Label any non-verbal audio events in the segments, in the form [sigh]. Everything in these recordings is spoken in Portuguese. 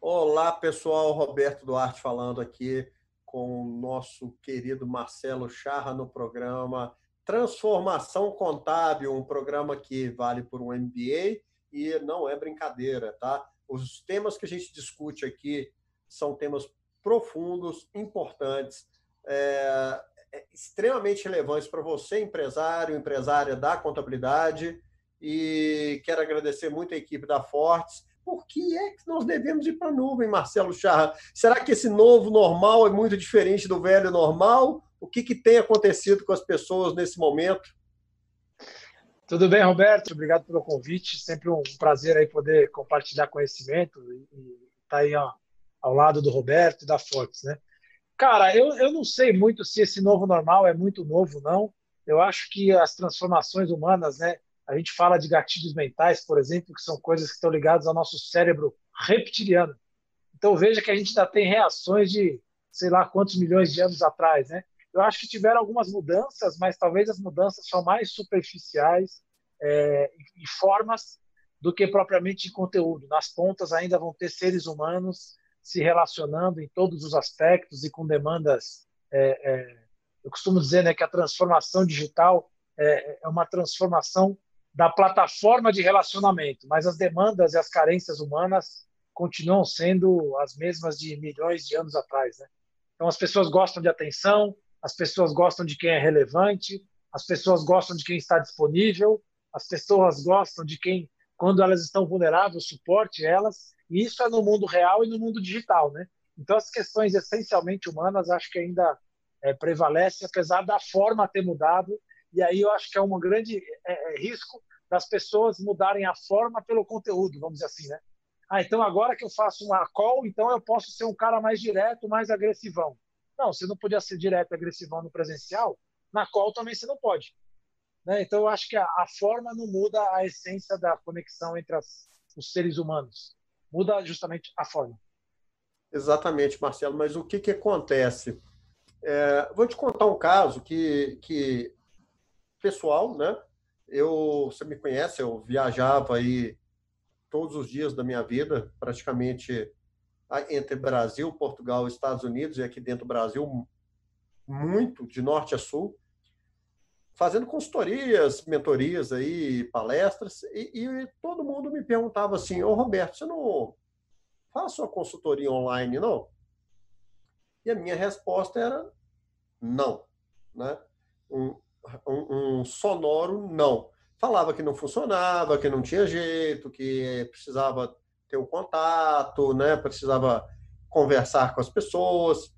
Olá, pessoal. Roberto Duarte falando aqui com o nosso querido Marcelo Charra no programa Transformação Contábil, um programa que vale por um MBA e não é brincadeira, tá? Os temas que a gente discute aqui são temas profundos, importantes, é, é, extremamente relevantes para você, empresário, empresária da contabilidade. E quero agradecer muito a equipe da Fortes. Por que é que nós devemos ir para a nuvem, Marcelo Charra? Será que esse novo normal é muito diferente do velho normal? O que, que tem acontecido com as pessoas nesse momento? Tudo bem, Roberto? Obrigado pelo convite. Sempre um prazer aí poder compartilhar conhecimento e estar tá aí ó, ao lado do Roberto e da Fortes, né? Cara, eu, eu não sei muito se esse novo normal é muito novo, não. Eu acho que as transformações humanas, né? A gente fala de gatilhos mentais, por exemplo, que são coisas que estão ligadas ao nosso cérebro reptiliano. Então veja que a gente ainda tem reações de sei lá quantos milhões de anos atrás, né? Eu acho que tiveram algumas mudanças, mas talvez as mudanças são mais superficiais é, e formas do que propriamente em conteúdo. Nas pontas ainda vão ter seres humanos se relacionando em todos os aspectos e com demandas. É, é, eu costumo dizer né, que a transformação digital é, é uma transformação da plataforma de relacionamento, mas as demandas e as carências humanas continuam sendo as mesmas de milhões de anos atrás. Né? Então, as pessoas gostam de atenção, as pessoas gostam de quem é relevante, as pessoas gostam de quem está disponível, as pessoas gostam de quem, quando elas estão vulneráveis, suporte elas. E isso é no mundo real e no mundo digital, né? Então, as questões essencialmente humanas acho que ainda é, prevalecem, apesar da forma ter mudado. E aí eu acho que é um grande é, é, risco das pessoas mudarem a forma pelo conteúdo, vamos dizer assim, né? Ah, então agora que eu faço uma call, então eu posso ser um cara mais direto, mais agressivão. Não, você não podia ser direto e agressivão no presencial, na call também você não pode. Né? Então eu acho que a, a, forma não muda a essência da conexão entre as, os seres humanos muda justamente a forma. Exatamente, Marcelo. Mas o que, que acontece? É, vou te contar um caso que, que pessoal, né? Eu, você me conhece, eu viajava aí todos os dias da minha vida, praticamente entre Brasil, Portugal, Estados Unidos e aqui dentro do Brasil, muito de norte a sul, fazendo consultorias, mentorias aí, palestras, e, e todo mundo me perguntava assim, ô Roberto, você não faz uma consultoria online, não? E a minha resposta era não, né? Um, um, um sonoro não. Falava que não funcionava, que não tinha jeito, que precisava ter o um contato, né? Precisava conversar com as pessoas.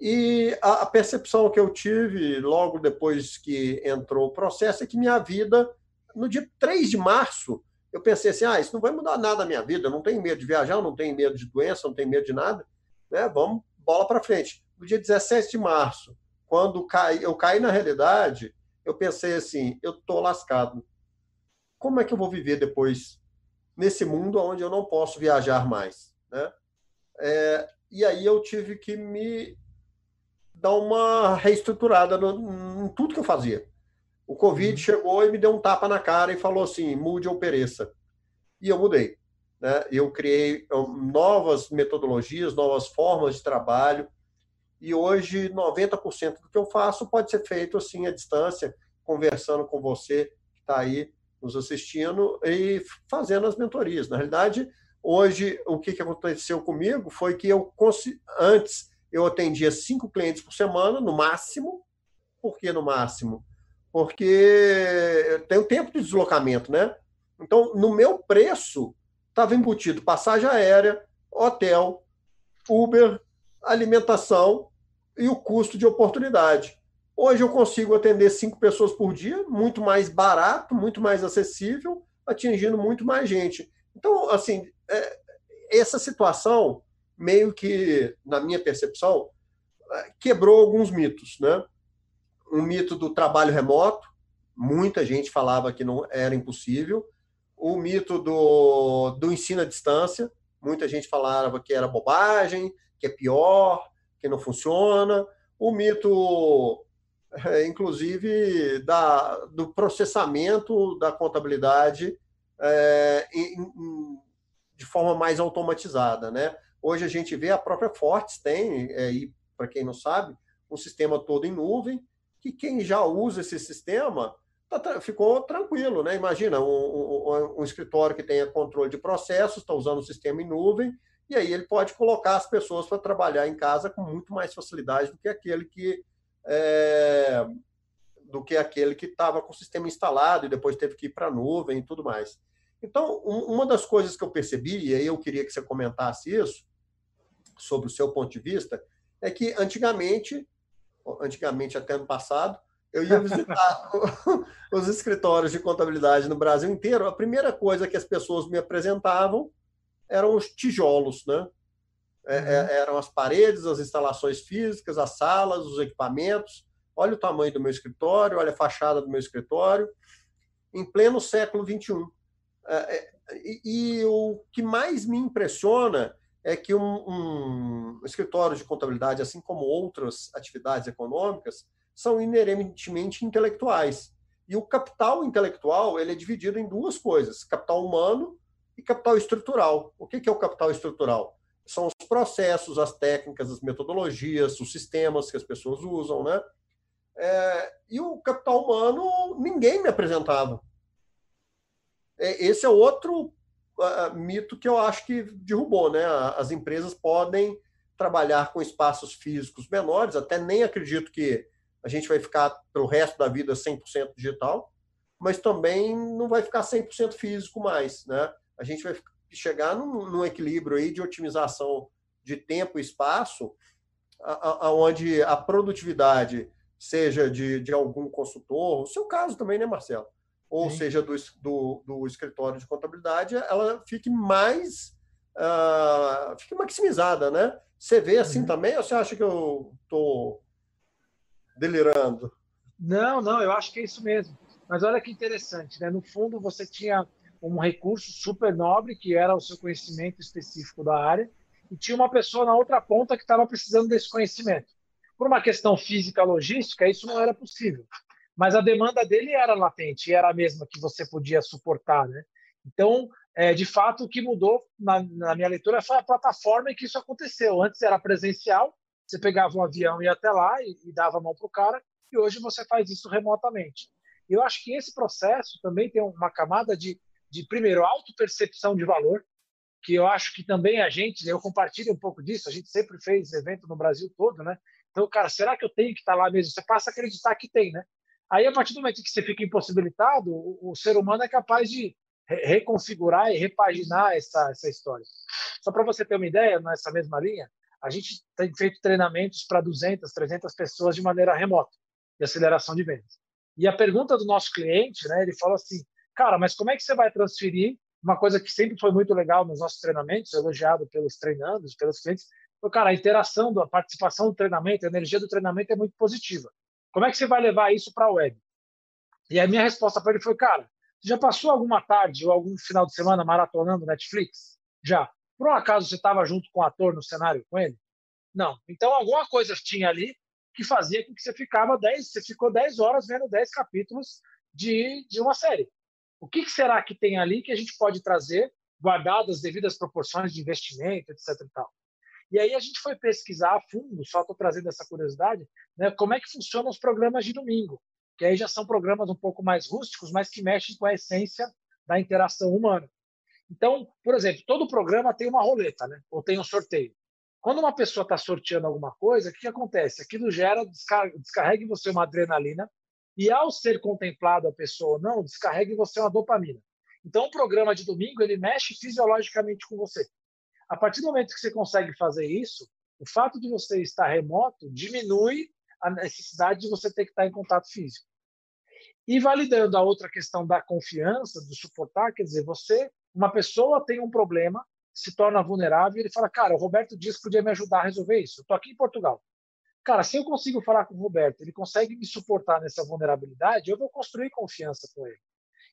E a, percepção que eu tive logo depois que entrou o processo é que minha vida, no dia 3 de março, eu pensei assim: ah, isso não vai mudar nada na minha vida, eu não tenho medo de viajar, não tenho medo de doença, não tenho medo de nada, né? Vamos, bola para frente. No dia 17 de março, quando eu caí na realidade, eu pensei assim: eu tô lascado. Como é que eu vou viver depois nesse mundo onde eu não posso viajar mais, né? É, e aí eu tive que me dar uma reestruturada no, em tudo que eu fazia. O Covid uhum. chegou e me deu um tapa na cara e falou assim: mude ou pereça. E eu mudei. Né? Eu criei novas metodologias, novas formas de trabalho. E hoje, 90% do que eu faço pode ser feito assim à distância, conversando com você que está aí nos assistindo e fazendo as mentorias. Na realidade, hoje, o que aconteceu comigo foi que eu, antes, eu atendia cinco clientes por semana, no máximo. Por que no máximo? Porque tem o tempo de deslocamento, né? Então, no meu preço, estava embutido passagem aérea, hotel, Uber, alimentação e o custo de oportunidade. Hoje eu consigo atender cinco pessoas por dia, muito mais barato, muito mais acessível, atingindo muito mais gente. Então, assim, é, essa situação meio que, na minha percepção, eh, quebrou alguns mitos, né? Um mito do trabalho remoto, muita gente falava que não era impossível. O mito do, do ensino à distância, muita gente falava que era bobagem, que é pior, que não funciona. O mito é, inclusive da, do processamento da contabilidade é, em, em, de forma mais automatizada. Né? Hoje a gente vê a própria Fortes tem, é, e para quem não sabe, um sistema todo em nuvem, que quem já usa esse sistema tá, ficou tranquilo. Né? Imagina um, um, um escritório que tenha controle de processos, está usando o sistema em nuvem, e aí ele pode colocar as pessoas para trabalhar em casa com muito mais facilidade do que aquele que é, do que aquele que estava com o sistema instalado e depois teve que ir para a nuvem e tudo mais. Então, uma das coisas que eu percebi, e aí eu queria que você comentasse isso, sobre o seu ponto de vista, é que antigamente, antigamente até ano passado, eu ia [laughs] visitar os escritórios de contabilidade no Brasil inteiro. A primeira coisa que as pessoas me apresentavam eram os tijolos, né? É, é uhum. eram as paredes, as instalações físicas, as salas, os equipamentos. Olha o tamanho do meu escritório, olha a fachada do meu escritório. Em pleno século 21 e, e o que mais me impressiona é que um, um, escritório de contabilidade, assim como outras atividades econômicas, são inerentemente intelectuais. E o capital intelectual ele é dividido em duas coisas: capital humano e capital estrutural. O que é o capital estrutural? são os processos, as técnicas, as metodologias, os sistemas que as pessoas usam, né? É, e o capital humano, ninguém me apresentava. É, esse é outro uh, mito que eu acho que derrubou, né? As empresas podem trabalhar com espaços físicos menores, até nem acredito que a gente vai ficar pelo resto da vida 100% digital, mas também não vai ficar 100% físico mais, né? A gente vai chegar num, num equilíbrio aí de otimização de tempo e espaço, aonde a, a, produtividade seja de, de algum consultor, o seu caso também, né, Marcelo? Ou Sim. seja, do, do, do, escritório de contabilidade, ela fique mais uh, fique maximizada, né? Você vê assim uhum. também ou você acha que eu estou delirando? Não, não, eu acho que é isso mesmo. Mas olha que interessante, né? No fundo, você tinha um recurso super nobre, que era o seu conhecimento específico da área, e tinha uma pessoa na outra ponta que estava precisando desse conhecimento. Por uma questão física, logística, isso não era possível. Mas a demanda dele era latente, era a mesma que você podia suportar. Né? Então, é, de fato, o que mudou na, na minha leitura foi a plataforma em que isso aconteceu. Antes era presencial, você pegava um avião e ia até lá e, e dava a mão para o cara, e hoje você faz isso remotamente. Eu acho que esse processo também tem uma camada de de primeiro autopercepção de valor, que eu acho que também a gente, eu compartilho um pouco disso, a gente sempre fez evento no Brasil todo, né? Então, cara, será que eu tenho que estar lá mesmo? Você passa a acreditar que tem, né? Aí, a partir do momento que você fica impossibilitado, o, o ser humano é capaz de re reconfigurar e repaginar essa, essa história. Só para você ter uma ideia, nessa mesma linha, a gente tem feito treinamentos para 200, 300 pessoas de maneira remota, de aceleração de vendas. E a pergunta do nosso cliente, né, ele fala assim, Cara, mas como é que você vai transferir uma coisa que sempre foi muito legal nos nossos treinamentos, elogiado pelos treinandos, pelos clientes? Cara, a interação, a participação do treinamento, a energia do treinamento é muito positiva. Como é que você vai levar isso para a web? E a minha resposta para ele foi, cara, já passou alguma tarde ou algum final de semana maratonando Netflix? Já. Por um acaso você estava junto com o ator no cenário com ele? Não. Então alguma coisa tinha ali que fazia com que você ficava 10, você ficou 10 horas vendo 10 capítulos de, de uma série. O que, será que tem ali que a gente pode trazer, guardadas as devidas proporções de investimento, etc. E, tal. E aí a gente foi pesquisar a fundo, só estou trazendo essa curiosidade, né, como é que funcionam os programas de domingo, que aí já são programas um pouco mais rústicos, mas que mexem com a essência da interação humana. Então, por exemplo, todo programa tem uma roleta, né? ou tem um sorteio. Quando uma pessoa está sorteando alguma coisa, o que, que acontece? Aquilo gera, descarrega em você uma adrenalina, e ao ser contemplado a pessoa ou não, descarrega em você uma dopamina. Então, o programa de domingo ele mexe fisiologicamente com você. A partir do momento que você consegue fazer isso, o fato de você estar remoto diminui a necessidade de você ter que estar em contato físico. E validando a outra questão da confiança, do suportar, quer dizer, você, uma pessoa tem um problema, se torna vulnerável e ele fala, cara, o Roberto disse que podia me ajudar a resolver isso. Eu estou aqui em Portugal. Cara, se eu consigo falar com o Roberto, ele consegue me suportar nessa vulnerabilidade, eu vou construir confiança com ele.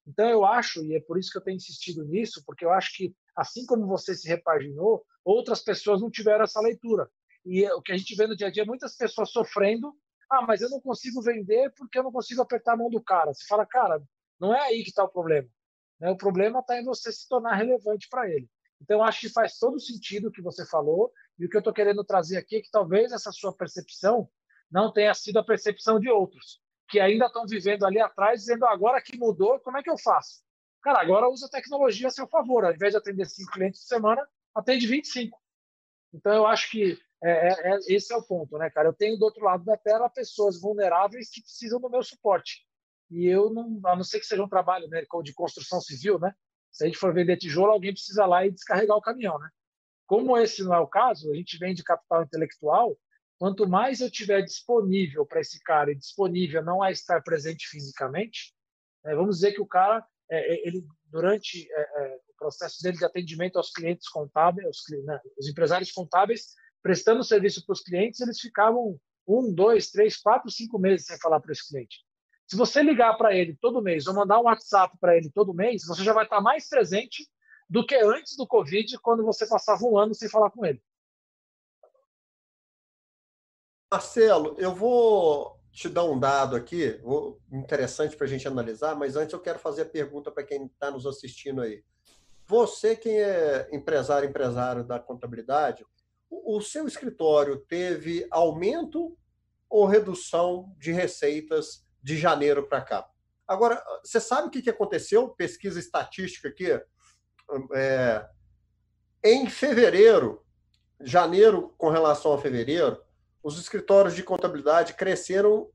Então, eu acho, e é por isso que eu tenho insistido nisso, porque eu acho que, assim como você se repaginou, outras pessoas não tiveram essa leitura. E o que a gente vê no dia a dia é muitas pessoas sofrendo Ah, mas eu não consigo vender porque eu não consigo apertar a mão do cara. Você fala, cara, não é aí que está o problema. Né? O problema está em você se tornar relevante para ele. Então, acho que faz todo sentido o que você falou. E o que eu estou querendo trazer aqui é que talvez essa sua percepção não tenha sido a percepção de outros, que ainda estão vivendo ali atrás, dizendo agora que mudou, como é que eu faço? Cara, agora usa a tecnologia a seu favor. Ao invés de atender cinco clientes por semana, atende 25. Então, eu acho que é, é, é, esse é o ponto, né, cara? Eu tenho do outro lado da tela pessoas vulneráveis que precisam do meu suporte. E eu não, a não ser que seja um trabalho né, de construção civil, né? Se a gente for vender tijolo, alguém precisa lá e descarregar o caminhão, né? Como esse não é o caso, a gente vende capital intelectual. Quanto mais eu tiver disponível para esse cara e disponível não a estar presente fisicamente, né, vamos dizer que o cara, é, é ele durante é, é, o processo dele de atendimento aos clientes contábeis, né, os empresários contábeis, prestando serviço para os clientes, eles ficavam um, dois, três, quatro, cinco meses sem falar para esse cliente. Se você ligar para ele todo mês ou mandar um WhatsApp para ele todo mês, você já vai estar mais presente do que antes do Covid, quando você passava um ano sem falar com ele. Marcelo, eu vou te dar um dado aqui, interessante para a gente analisar, mas antes eu quero fazer a pergunta para quem está nos assistindo aí. Você, quem é empresário, empresário da contabilidade, o seu escritório teve aumento ou redução de receitas de janeiro para cá? Agora, você sabe o que aconteceu? Pesquisa estatística aqui. É, em fevereiro, janeiro com relação a fevereiro, os escritórios de contabilidade cresceram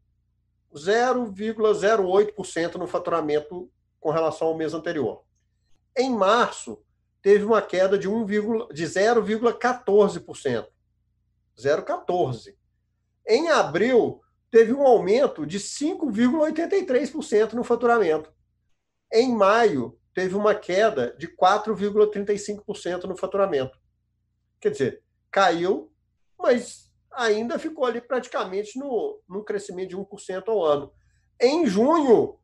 0,08% no faturamento com relação ao mês anterior. Em março, teve uma queda de, 1, de 0,14%. 0,14%. Em abril, teve um aumento de 5,83% no faturamento. Em maio, teve uma queda de 4,35% no faturamento. Quer dizer, caiu, mas ainda ficou ali praticamente no, no crescimento de 1% ao ano. Em junho,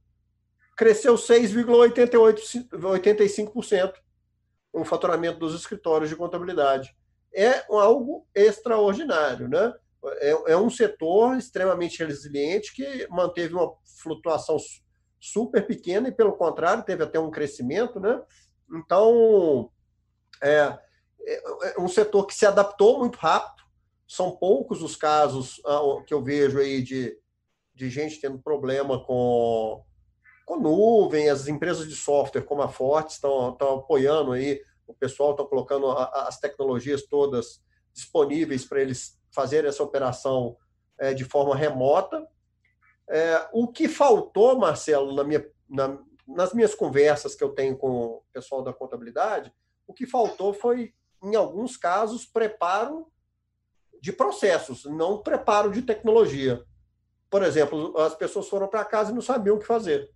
cresceu 6,85% o faturamento dos escritórios de contabilidade. É algo extraordinário, né? É, é um setor extremamente resiliente que manteve uma flutuação super pequena e, pelo contrário, teve até um crescimento, né? Então, é, é um setor que se adaptou muito rápido. São poucos os casos ah, que eu vejo aí de, de gente tendo problema com com nuvem, as empresas de software como a Forte estão, estão apoiando aí, o pessoal está colocando as tecnologias todas disponíveis para eles fazerem essa operação é, de forma remota. É, o que faltou, Marcelo, na minha, na, nas minhas conversas que eu tenho com o pessoal da contabilidade, o que faltou foi, em alguns casos, preparo de processos, não preparo de tecnologia. Por exemplo, as pessoas foram para casa e não sabiam o que fazer.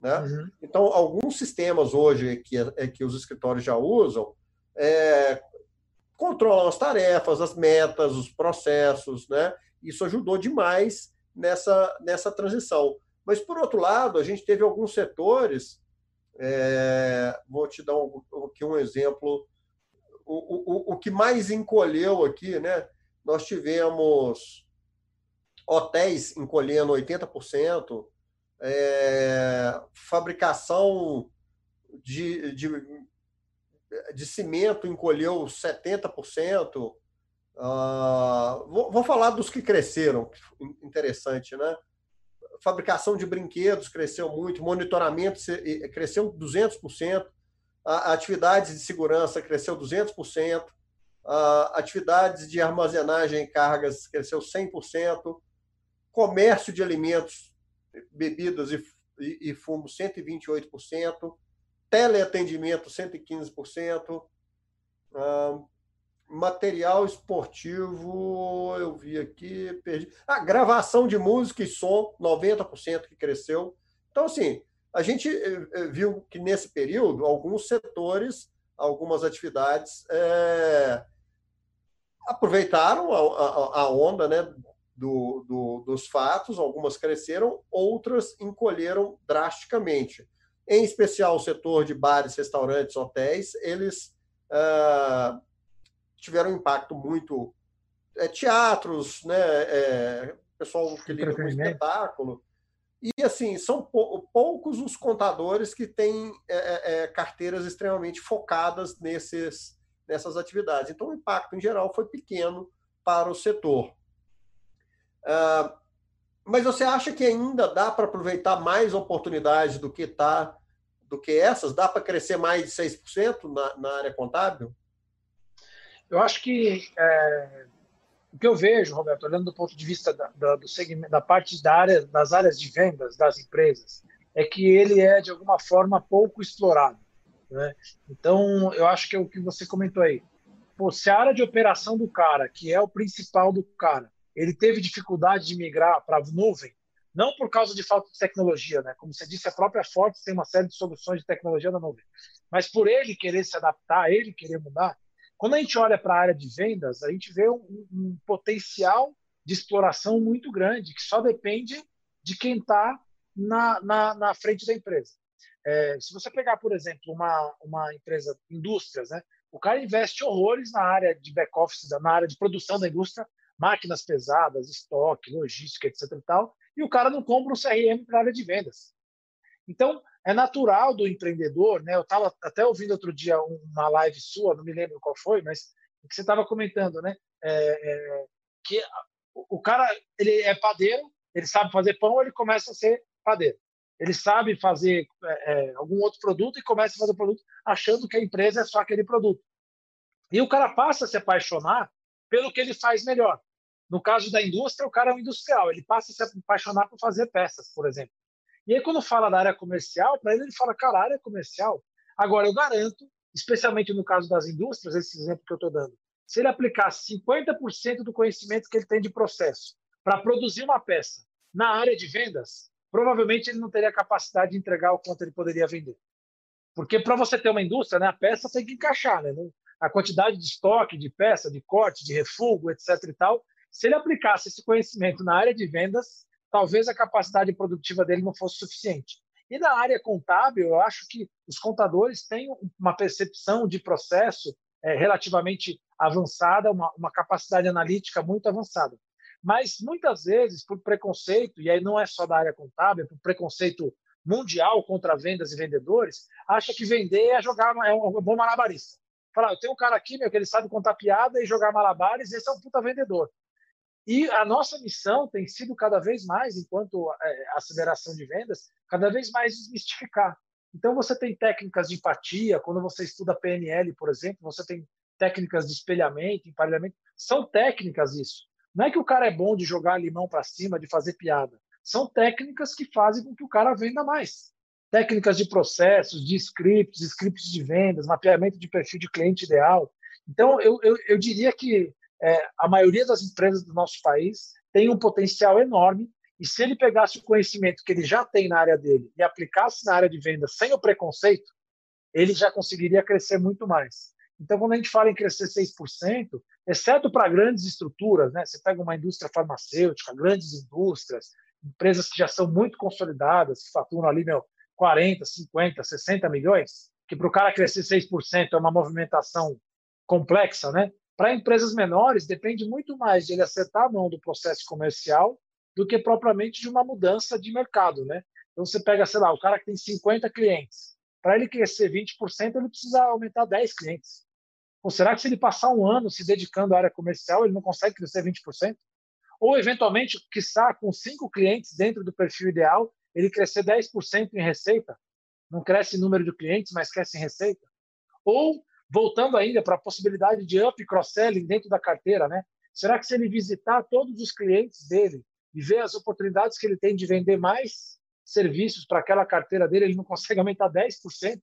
Né? Uhum. Então, alguns sistemas hoje que, é, que os escritórios já usam é, controlam as tarefas, as metas, os processos. Né? Isso ajudou demais nessa, nessa transição. Mas, por outro lado, a gente teve alguns setores, é, vou te dar um, aqui um exemplo, o, o, o que mais encolheu aqui, né? Nós tivemos hotéis encolhendo 80%, é, fabricação de, de, de, cimento encolheu 70%. Uh, ah, vou, vou, falar dos que cresceram, interessante, né? Fabricação de brinquedos cresceu muito, monitoramento cresceu 200%, a, atividades de segurança cresceu 200%, a, atividades de armazenagem e cargas cresceu 100%, comércio de alimentos bebidas e, e, e fumo 128%, teleatendimento 115%, ah, material esportivo, eu vi aqui, perdi. Ah, gravação de música e som, 90% que cresceu. Então, assim, a gente eh, eh, viu que nesse período, alguns setores, algumas atividades é, aproveitaram a, a, a onda né, do, do, dos fatos, algumas cresceram, outras encolheram drasticamente. Em especial o setor de bares, restaurantes, hotéis, eles ah, tiveram um impacto muito. É, teatros, né, é, pessoal que lida com espetáculo. E, assim, são poucos os contadores que têm é, é, é, carteiras extremamente focadas nesses, nessas atividades. Então, o impacto, em geral, foi pequeno para o setor. Uh, mas você acha que ainda dá para aproveitar mais oportunidades do que tá, do que essas? Dá para crescer mais de 6% na, na área contábil? Eu acho que é, o que eu vejo, Roberto, olhando do ponto de vista da, da, do segmento, da parte da área, das áreas de vendas das empresas, é que ele é, de alguma forma, pouco explorado. Né? Então, eu acho que é o que você comentou aí. Pô, se a área de operação do cara, que é o principal do cara, ele teve dificuldade de migrar para a nuvem, não por causa de falta de tecnologia, né? Como você disse, a própria Forte tem uma série de soluções de tecnologia na nuvem, mas por ele querer se adaptar, ele querer mudar, quando a gente olha para a área de vendas, a gente vê um, um, potencial de exploração muito grande, que só depende de quem está na, na, na, frente da empresa. É, se você pegar, por exemplo, uma, uma empresa, indústrias, né? o cara investe horrores na área de back-office, na área de produção da indústria, máquinas pesadas, estoque, logística, etc. E, tal, e o cara não compra um CRM para a área de vendas. Então, é natural do empreendedor, né? Eu estava até ouvindo outro dia uma live sua, não me lembro qual foi, mas que você estava comentando, né? É, é, que o cara ele é padeiro, ele sabe fazer pão, ele começa a ser padeiro. Ele sabe fazer é, é, algum outro produto e começa a fazer produto achando que a empresa é só aquele produto. E o cara passa a se apaixonar pelo que ele faz melhor. No caso da indústria, o cara é um industrial, ele passa a se apaixonar por fazer peças, por exemplo. E aí, quando fala da área comercial, para ele, ele fala, cara, área comercial. Agora, eu garanto, especialmente no caso das indústrias, esse exemplo que eu estou dando, se ele aplicar 50% do conhecimento que ele tem de processo para produzir uma peça na área de vendas, provavelmente ele não teria capacidade de entregar o quanto ele poderia vender. Porque para você ter uma indústria, né, a peça tem que encaixar, né? A quantidade de estoque, de peça, de corte, de refugo, etc. e tal. Se ele aplicasse esse conhecimento na área de vendas, talvez a capacidade produtiva dele não fosse suficiente. E na área contábil, eu acho que os contadores têm uma percepção de processo é, relativamente avançada, uma, uma capacidade analítica muito avançada. Mas muitas vezes, por preconceito, e aí não é só da área contábil, é por preconceito mundial contra vendas e vendedores, acha que vender é jogar é um bom malabarista. Fala, eu tenho um cara aqui, meu, que ele sabe contar piada e jogar malabares, esse é um puta vendedor. E a nossa missão tem sido cada vez mais, enquanto é, aceleração de vendas, cada vez mais desmistificar. Então, você tem técnicas de empatia, quando você estuda PNL, por exemplo, você tem técnicas de espelhamento, emparelhamento. São técnicas isso. Não é que o cara é bom de jogar limão para cima, de fazer piada. São técnicas que fazem com que o cara venda mais. Técnicas de processos, de scripts, scripts de vendas, mapeamento de perfil de cliente ideal. Então, eu, eu, eu diria que é, a maioria das empresas do nosso país tem um potencial enorme e se ele pegasse o conhecimento que ele já tem na área dele e aplicasse na área de venda sem o preconceito, ele já conseguiria crescer muito mais. Então, quando a gente fala em crescer 6%, exceto para grandes estruturas, né? você pega uma indústria farmacêutica, grandes indústrias, empresas que já são muito consolidadas, que faturam ali meu, 40, 50, 60 milhões, que para o cara crescer 6% é uma movimentação complexa, né? Para empresas menores, depende muito mais de ele acertar a mão do processo comercial do que propriamente de uma mudança de mercado, né? Então você pega, sei lá, o cara que tem 50 clientes, para ele crescer 20%, ele precisa aumentar 10 clientes. Ou será que se ele passar um ano se dedicando à área comercial, ele não consegue crescer 20%? Ou, eventualmente, quiçá, com cinco clientes dentro do perfil ideal, ele crescer 10% em receita? Não cresce em número de clientes, mas cresce em receita? Ou voltando ainda para a possibilidade de up cross-selling dentro da carteira, né? Será que se ele visitar todos os clientes dele e ver as oportunidades que ele tem de vender mais serviços para aquela carteira dele, ele não consegue aumentar 10%?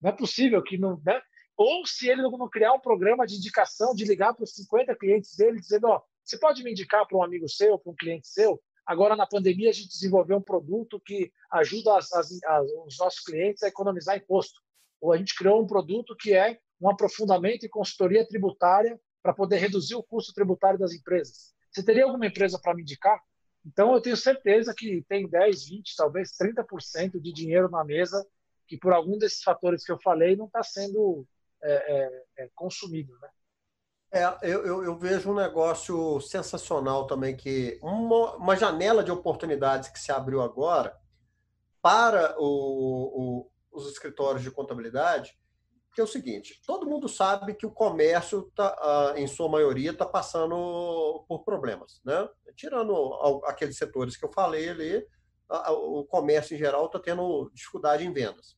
Não é possível que não. Né? Ou se ele não criar um programa de indicação, de ligar para os 50 clientes dele, dizendo: Ó, você pode me indicar para um amigo seu, para um cliente seu? Agora, na pandemia, a gente desenvolveu um produto que ajuda as, as, as, os nossos clientes a economizar imposto a gente criou um produto que é um aprofundamento e consultoria tributária para poder reduzir o custo tributário das empresas. Você teria alguma empresa para me indicar? Então, eu tenho certeza que tem 10, 20, talvez 30% de dinheiro na mesa que, por algum desses fatores que eu falei, não está sendo é, é, é, consumido. Né? É, eu, eu, eu, vejo um negócio sensacional também, que uma, uma, janela de oportunidades que se abriu agora para o, o, os escritórios de contabilidade, que é o seguinte: todo mundo sabe que o comércio, tá, em sua maioria, está passando por problemas. Né? Tirando aqueles setores que eu falei ali, o comércio em geral está tendo dificuldade em vendas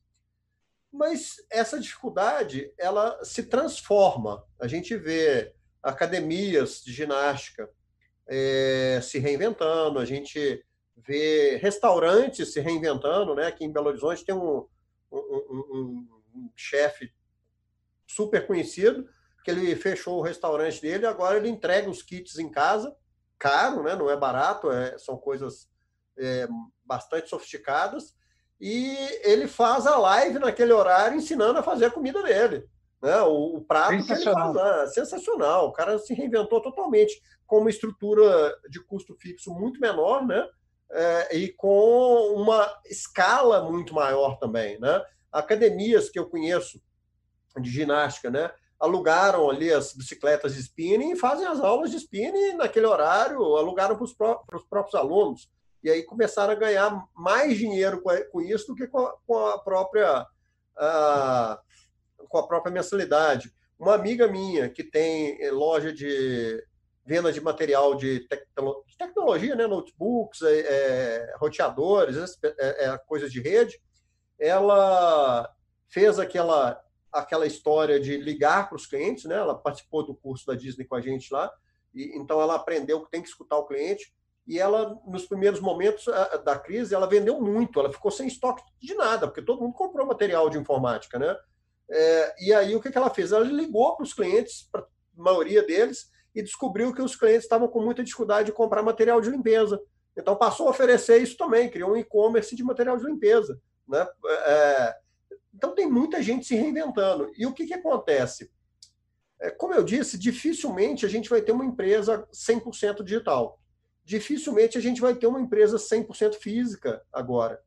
mas essa dificuldade ela se transforma. A gente vê academias de ginástica é, se reinventando, a gente vê restaurantes se reinventando, né? Aqui em Belo Horizonte tem um, um, um, um chefe super conhecido que ele fechou o restaurante dele agora ele entrega os kits em casa, caro, né? Não é barato, é, são coisas é, bastante sofisticadas e ele faz a live naquele horário ensinando a fazer a comida dele. Né? O, o prato que ele faz lá, sensacional. O cara se reinventou totalmente com uma estrutura de custo fixo muito menor, né? É, e com uma escala muito maior também, né? Academias que eu conheço de ginástica, né? Alugaram ali as bicicletas de spinning e fazem as aulas de spinning naquele horário, alugaram para os pró próprios alunos e aí começaram a ganhar mais dinheiro com isso do que com a, com a própria a, com a própria mensalidade. Uma amiga minha que tem loja de venda de material de, de tecnologia, né, notebooks, é, é, roteadores, é, é, coisas de rede, ela fez aquela aquela história de ligar para os clientes, né? Ela participou do curso da Disney com a gente lá, e então ela aprendeu que tem que escutar o cliente e ela, nos primeiros momentos da crise, ela vendeu muito, ela ficou sem estoque de nada, porque todo mundo comprou material de informática, né? É, e aí o que, que ela fez? Ela ligou para os clientes, para a maioria deles, e descobriu que os clientes estavam com muita dificuldade de comprar material de limpeza. Então passou a oferecer isso também, criou um e-commerce de material de limpeza. Né? É, então tem muita gente se reinventando. E o que, que acontece? É, como eu disse, dificilmente a gente vai ter uma empresa 100% digital dificilmente a gente vai ter uma empresa 100% física agora.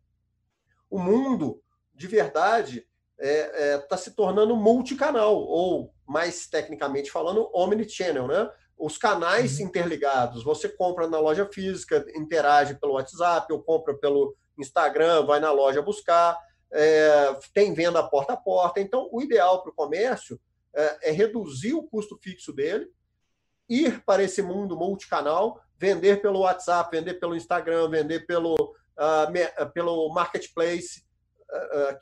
O mundo, de verdade, está é, é, tá se tornando multicanal, ou, mais tecnicamente falando, omnichannel, né? Os canais uhum. interligados. Você compra na loja física, interage pelo WhatsApp, ou compra pelo Instagram, vai na loja buscar, é, tem venda porta a porta. Então, o ideal para o comércio é, é reduzir o custo fixo dele, ir para esse mundo multicanal, vender pelo WhatsApp, vender pelo Instagram, vender pelo, uh, me, pelo Marketplace,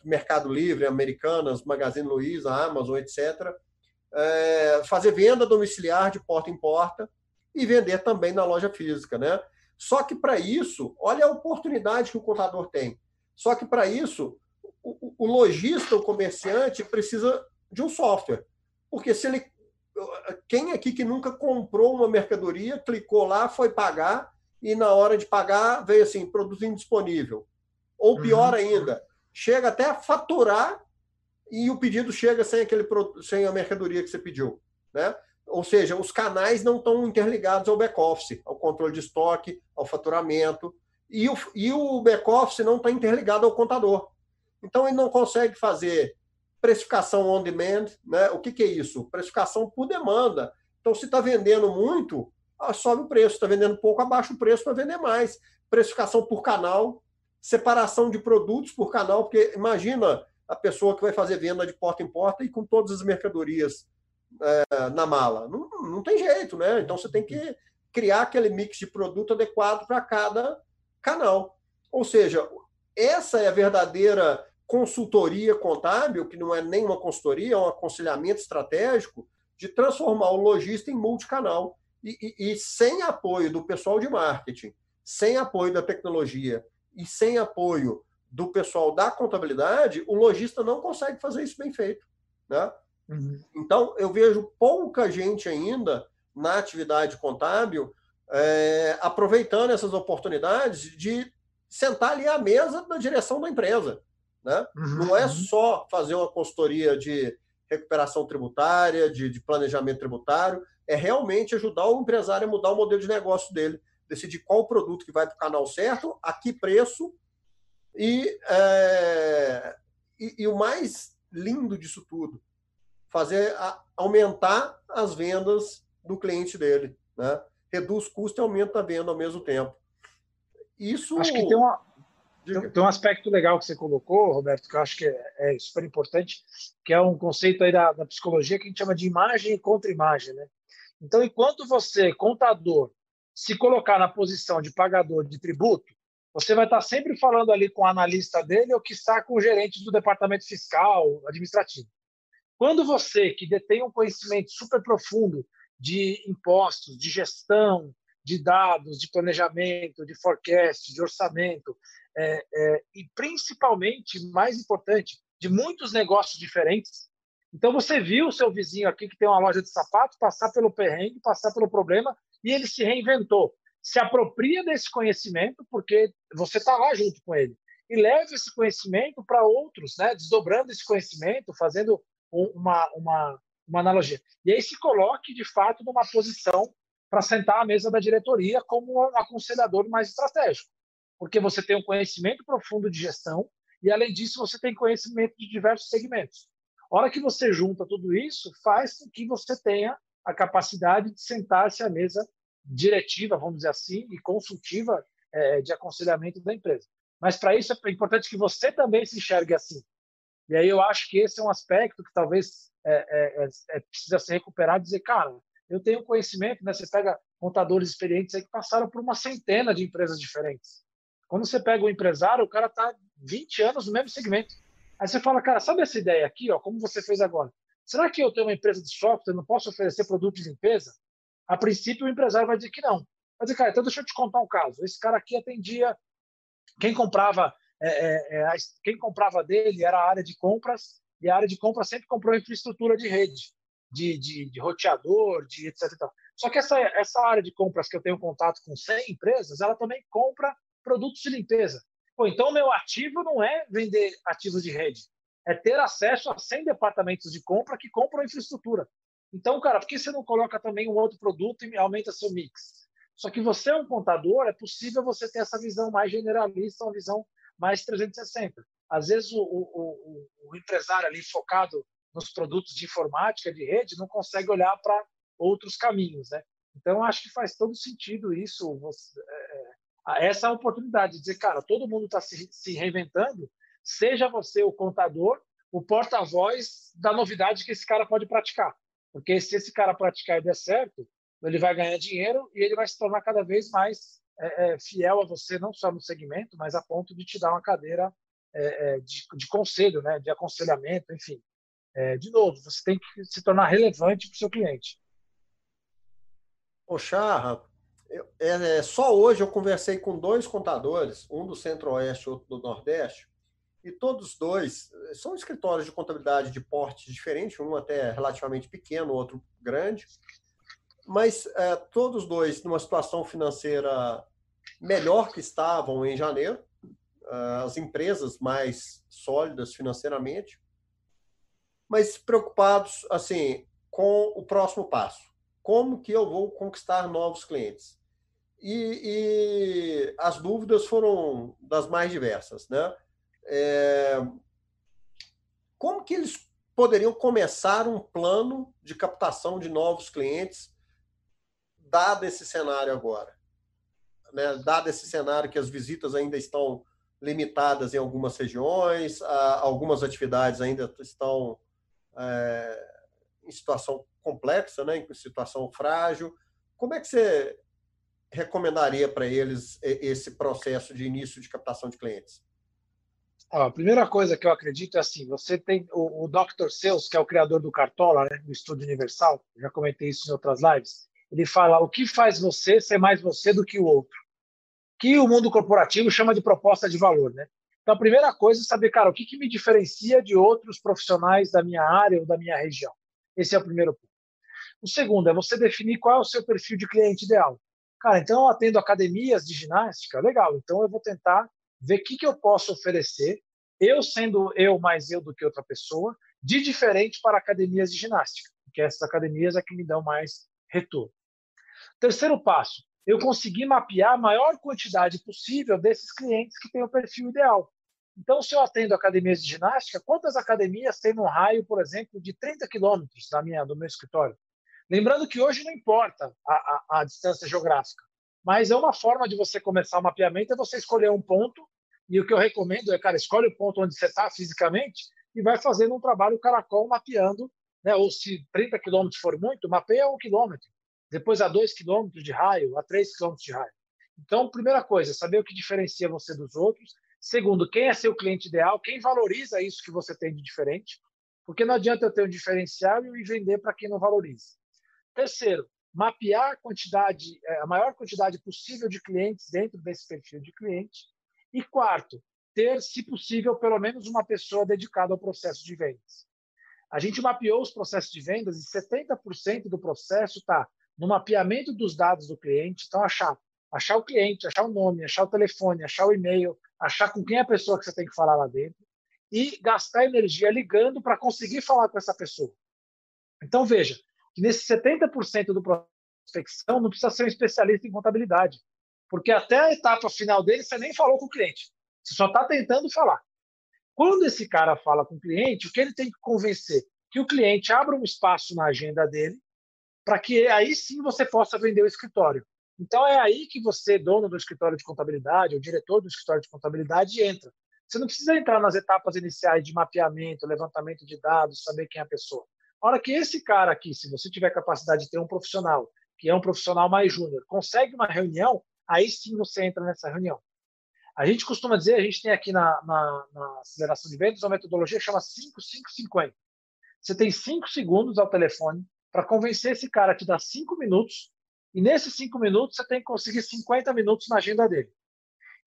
Mercado Livre, Americanas, Magazine Luiza, Amazon, etc. É, fazer venda domiciliar de porta em porta e vender também na loja física. Né? Só que para isso, olha a oportunidade que o contador tem. Só que para isso, o, o lojista, o comerciante, precisa de um software. Porque se ele quem aqui que nunca comprou uma mercadoria, clicou lá, foi pagar e na hora de pagar veio assim, produto indisponível. Ou pior uhum. ainda, chega até a faturar e o pedido chega sem aquele sem a mercadoria que você pediu, né? Ou seja, os canais não estão interligados ao back-office, ao controle de estoque, ao faturamento, e o, e o back-office não está interligado ao contador. Então, ele não consegue fazer precificação on demand, né? O que, que é isso? Precificação por demanda. Então, se está vendendo muito, ah, sobe o preço. Está vendendo pouco, abaixa o preço para vender mais. Precificação por canal, separação de produtos por canal, porque imagina a pessoa que vai fazer venda de porta em porta e com todas as mercadorias é, na mala. Não, não tem jeito, né? Então você tem que criar aquele mix de produto adequado para cada canal. Ou seja, essa é a verdadeira consultoria contábil, que não é nem uma consultoria, é um aconselhamento estratégico, de transformar o lojista em multicanal. E, e, e, sem apoio do pessoal de marketing, sem apoio da tecnologia e sem apoio do pessoal da contabilidade, o lojista não consegue fazer isso bem feito. Né? Uhum. Então, eu vejo pouca gente ainda na atividade contábil é, aproveitando essas oportunidades de sentar ali à mesa da direção da empresa. Né? Uhum. Não é uhum. só fazer uma consultoria de recuperação tributária, de, de, planejamento tributário, é realmente ajudar o empresário a mudar o modelo de negócio dele, decidir qual o produto que vai para o canal certo, a que preço, e, é, e, e, o mais lindo disso tudo, fazer a, aumentar as vendas do cliente dele, né? Reduz custo e aumenta a venda ao mesmo tempo. Isso. Acho que tem uma, tem um aspecto legal que você colocou, Roberto, que eu acho que é, é super importante, que é um conceito aí da, da, psicologia que a gente chama de imagem e contra-imagem, né? Então, enquanto você, contador, se colocar na posição de pagador de tributo, você vai estar sempre falando ali com o analista dele ou que está com o gerente do departamento fiscal, administrativo. Quando você, que detém um conhecimento super profundo de impostos, de gestão, de dados, de planejamento, de forecast, de orçamento, é, é, e principalmente, mais importante, de muitos negócios diferentes. Então você viu o seu vizinho aqui que tem uma loja de sapato passar pelo perrengue, passar pelo problema e ele se reinventou. Se apropria desse conhecimento porque você está lá junto com ele e leva esse conhecimento para outros, né? Desdobrando esse conhecimento, fazendo uma, uma, uma analogia. E aí se coloque de fato numa posição para sentar à mesa da diretoria como um aconselhador mais estratégico porque você tem um conhecimento profundo de gestão e, além disso, você tem conhecimento de diversos segmentos. A hora que você junta tudo isso, faz com que você tenha a capacidade de sentar-se à mesa diretiva, vamos dizer assim, e consultiva é, de aconselhamento da empresa. Mas, para isso, é importante que você também se enxergue assim. E aí eu acho que esse é um aspecto que talvez é, é, é, é precisa ser recuperado dizer, cara, eu tenho conhecimento, né? Você pega contadores experientes aí que passaram por uma centena de empresas diferentes. Quando você pega o empresário, o cara está 20 anos no mesmo segmento. Aí você fala, cara, sabe essa ideia aqui, ó, como você fez agora? Será que eu tenho uma empresa de software, não posso oferecer produto de limpeza? A princípio, o empresário vai dizer que não. Vai dizer, cara, então deixa eu te contar um caso. Esse cara aqui atendia. Quem comprava, é, é, é quem comprava dele era a área de compras, e a área de compras sempre comprou infraestrutura de rede, de, de, de roteador, de etc. Só que essa, essa área de compras que eu tenho contato com 100 empresas, ela também compra produtos de limpeza. Pô, então, meu ativo não é vender ativos de rede, é ter acesso a 100 departamentos de compra que compram infraestrutura. Então, cara, por que você não coloca também um outro produto e aumenta seu mix? Só que você é um contador, é possível você ter essa visão mais generalista, uma visão mais 360. Às vezes, o, o, o, o empresário ali focado nos produtos de informática, de rede, não consegue olhar para outros caminhos, né? Então, acho que faz todo sentido isso. Você, é, essa oportunidade de dizer, cara, todo mundo está se, se reinventando, seja você o contador, o porta-voz da novidade que esse cara pode praticar. Porque se esse cara praticar e der certo, ele vai ganhar dinheiro e ele vai se tornar cada vez mais é, é, fiel a você, não só no segmento, mas a ponto de te dar uma cadeira é, é de, de, conselho, né, de aconselhamento, enfim. É, de novo, você tem que se tornar relevante para o seu cliente. Ô, Charra, é, só hoje eu conversei com dois contadores, um do Centro-Oeste e outro do Nordeste, e todos dois eh, são escritórios de contabilidade de porte diferente, um até relativamente pequeno, outro grande, mas é, todos dois numa situação financeira melhor que estavam em janeiro, as empresas mais sólidas financeiramente, mas preocupados assim com o próximo passo como que eu vou conquistar novos clientes? E, e as dúvidas foram das mais diversas, né? É, como que eles poderiam começar um plano de captação de novos clientes, dado esse cenário agora? Né? Dado esse cenário que as visitas ainda estão limitadas em algumas regiões, algumas atividades ainda estão é, em situação complexa, né, em situação frágil. Como é que você recomendaria para eles esse processo de início de captação de clientes? A primeira coisa que eu acredito é assim: você tem o, o Dr. Seuss, que é o criador do Cartola, né, do Estúdio Universal, já comentei isso em outras lives. Ele fala o que faz você ser mais você do que o outro, que o mundo corporativo chama de proposta de valor, né? Então, a primeira coisa é saber, cara, o que, que me diferencia de outros profissionais da minha área ou da minha região. Esse é o primeiro ponto. O segundo é você definir qual é o seu perfil de cliente ideal. Cara, então eu atendo academias de ginástica, legal. Então eu vou tentar ver o que, que eu posso oferecer, eu sendo eu mais eu do que outra pessoa, de diferente para academias de ginástica, porque essas academias é que me dão mais retorno. Terceiro passo, eu consegui mapear a maior quantidade possível desses clientes que têm o perfil ideal. Então, se eu atendo academias de ginástica, quantas academias tem no raio, por exemplo, de 30 quilômetros da minha, do meu escritório? Lembrando que hoje não importa a, a, a, distância geográfica, mas é uma forma de você começar o mapeamento, é você escolher um ponto, e o que eu recomendo é, cara, escolhe o ponto onde você está fisicamente e vai fazendo um trabalho caracol mapeando, né? ou se 30 quilômetros for muito, mapeia um quilômetro, depois a 2 quilômetros de raio, a 3 quilômetros de raio. Então, primeira coisa, saber o que diferencia você dos outros. Segundo, quem é seu cliente ideal, quem valoriza isso que você tem de diferente, porque não adianta eu ter um diferencial e vender para quem não valoriza. Terceiro, mapear a quantidade, é, a maior quantidade possível de clientes dentro desse perfil de cliente. E quarto, ter, se possível, pelo menos uma pessoa dedicada ao processo de vendas. A gente mapeou os processos de vendas e 70% do processo está no mapeamento dos dados do cliente. Então, achar, achar o cliente, achar o nome, achar o telefone, achar o e-mail, achar com quem é a pessoa que você tem que falar lá dentro e gastar energia ligando para conseguir falar com essa pessoa. Então, veja, que nesse 70% do prospecção não precisa ser um especialista em contabilidade, porque até a etapa final dele você nem falou com o cliente, você só está tentando falar. Quando esse cara fala com o cliente, o que ele tem que convencer? Que o cliente abra um espaço na agenda dele, para que aí sim você possa vender o escritório. Então é aí que você, dono do escritório de contabilidade, ou diretor do escritório de contabilidade, entra. Você não precisa entrar nas etapas iniciais de mapeamento, levantamento de dados, saber quem é a pessoa. A hora que esse cara aqui, se você tiver capacidade de ter um profissional, que é um profissional mais júnior, consegue uma reunião, aí sim você entra nessa reunião. A gente costuma dizer, a gente tem aqui na, na, na aceleração de vendas uma metodologia que chama 5550. Você tem 5 segundos ao telefone para convencer esse cara a te dar 5 minutos, e nesses 5 minutos você tem que conseguir 50 minutos na agenda dele.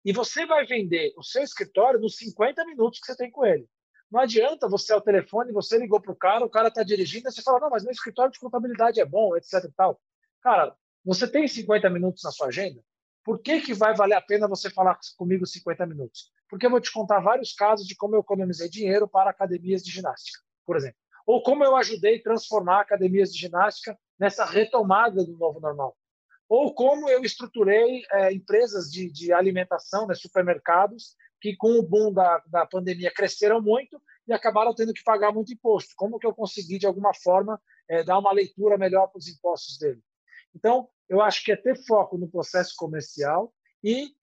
E você vai vender o seu escritório nos 50 minutos que você tem com ele. Não adianta você ao telefone, você ligou para o cara, o cara está dirigindo, e você fala, não, mas meu escritório de contabilidade é bom, etc e tal. Cara, você tem 50 minutos na sua agenda? Por que, que vai valer a pena você falar comigo 50 minutos? Porque eu vou te contar vários casos de como eu economizei dinheiro para academias de ginástica, por exemplo. Ou como eu ajudei transformar academias de ginástica nessa retomada do novo normal. Ou como eu estruturei é, empresas de, de alimentação, né, supermercados, que com o boom da, da pandemia cresceram muito e acabaram tendo que pagar muito imposto. Como que eu consegui, de alguma forma, é, dar uma leitura melhor para os impostos dele? Então, eu acho que é ter foco no processo comercial e,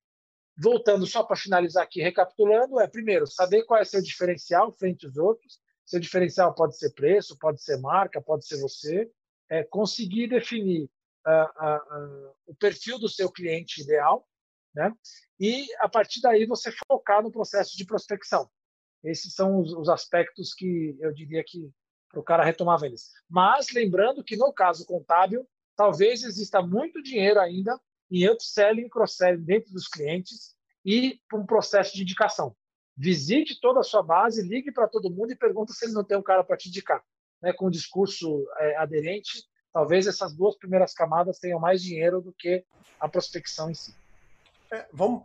voltando só para finalizar aqui, recapitulando, é, primeiro, saber qual é seu diferencial frente aos outros. Seu diferencial pode ser preço, pode ser marca, pode ser você. É, conseguir definir uh, uh, uh, o perfil do seu cliente ideal, né? E a partir daí você focar no processo de prospecção. Esses são os, os aspectos que eu diria que para o cara retomar vendas. Mas lembrando que no caso contábil, talvez exista muito dinheiro ainda em upselling e cross-selling dentro dos clientes e um processo de indicação. Visite toda a sua base, ligue para todo mundo e pergunte se ele não tem um cara para te indicar. Né? Com um discurso é, aderente, talvez essas duas primeiras camadas tenham mais dinheiro do que a prospecção em si. É, vamos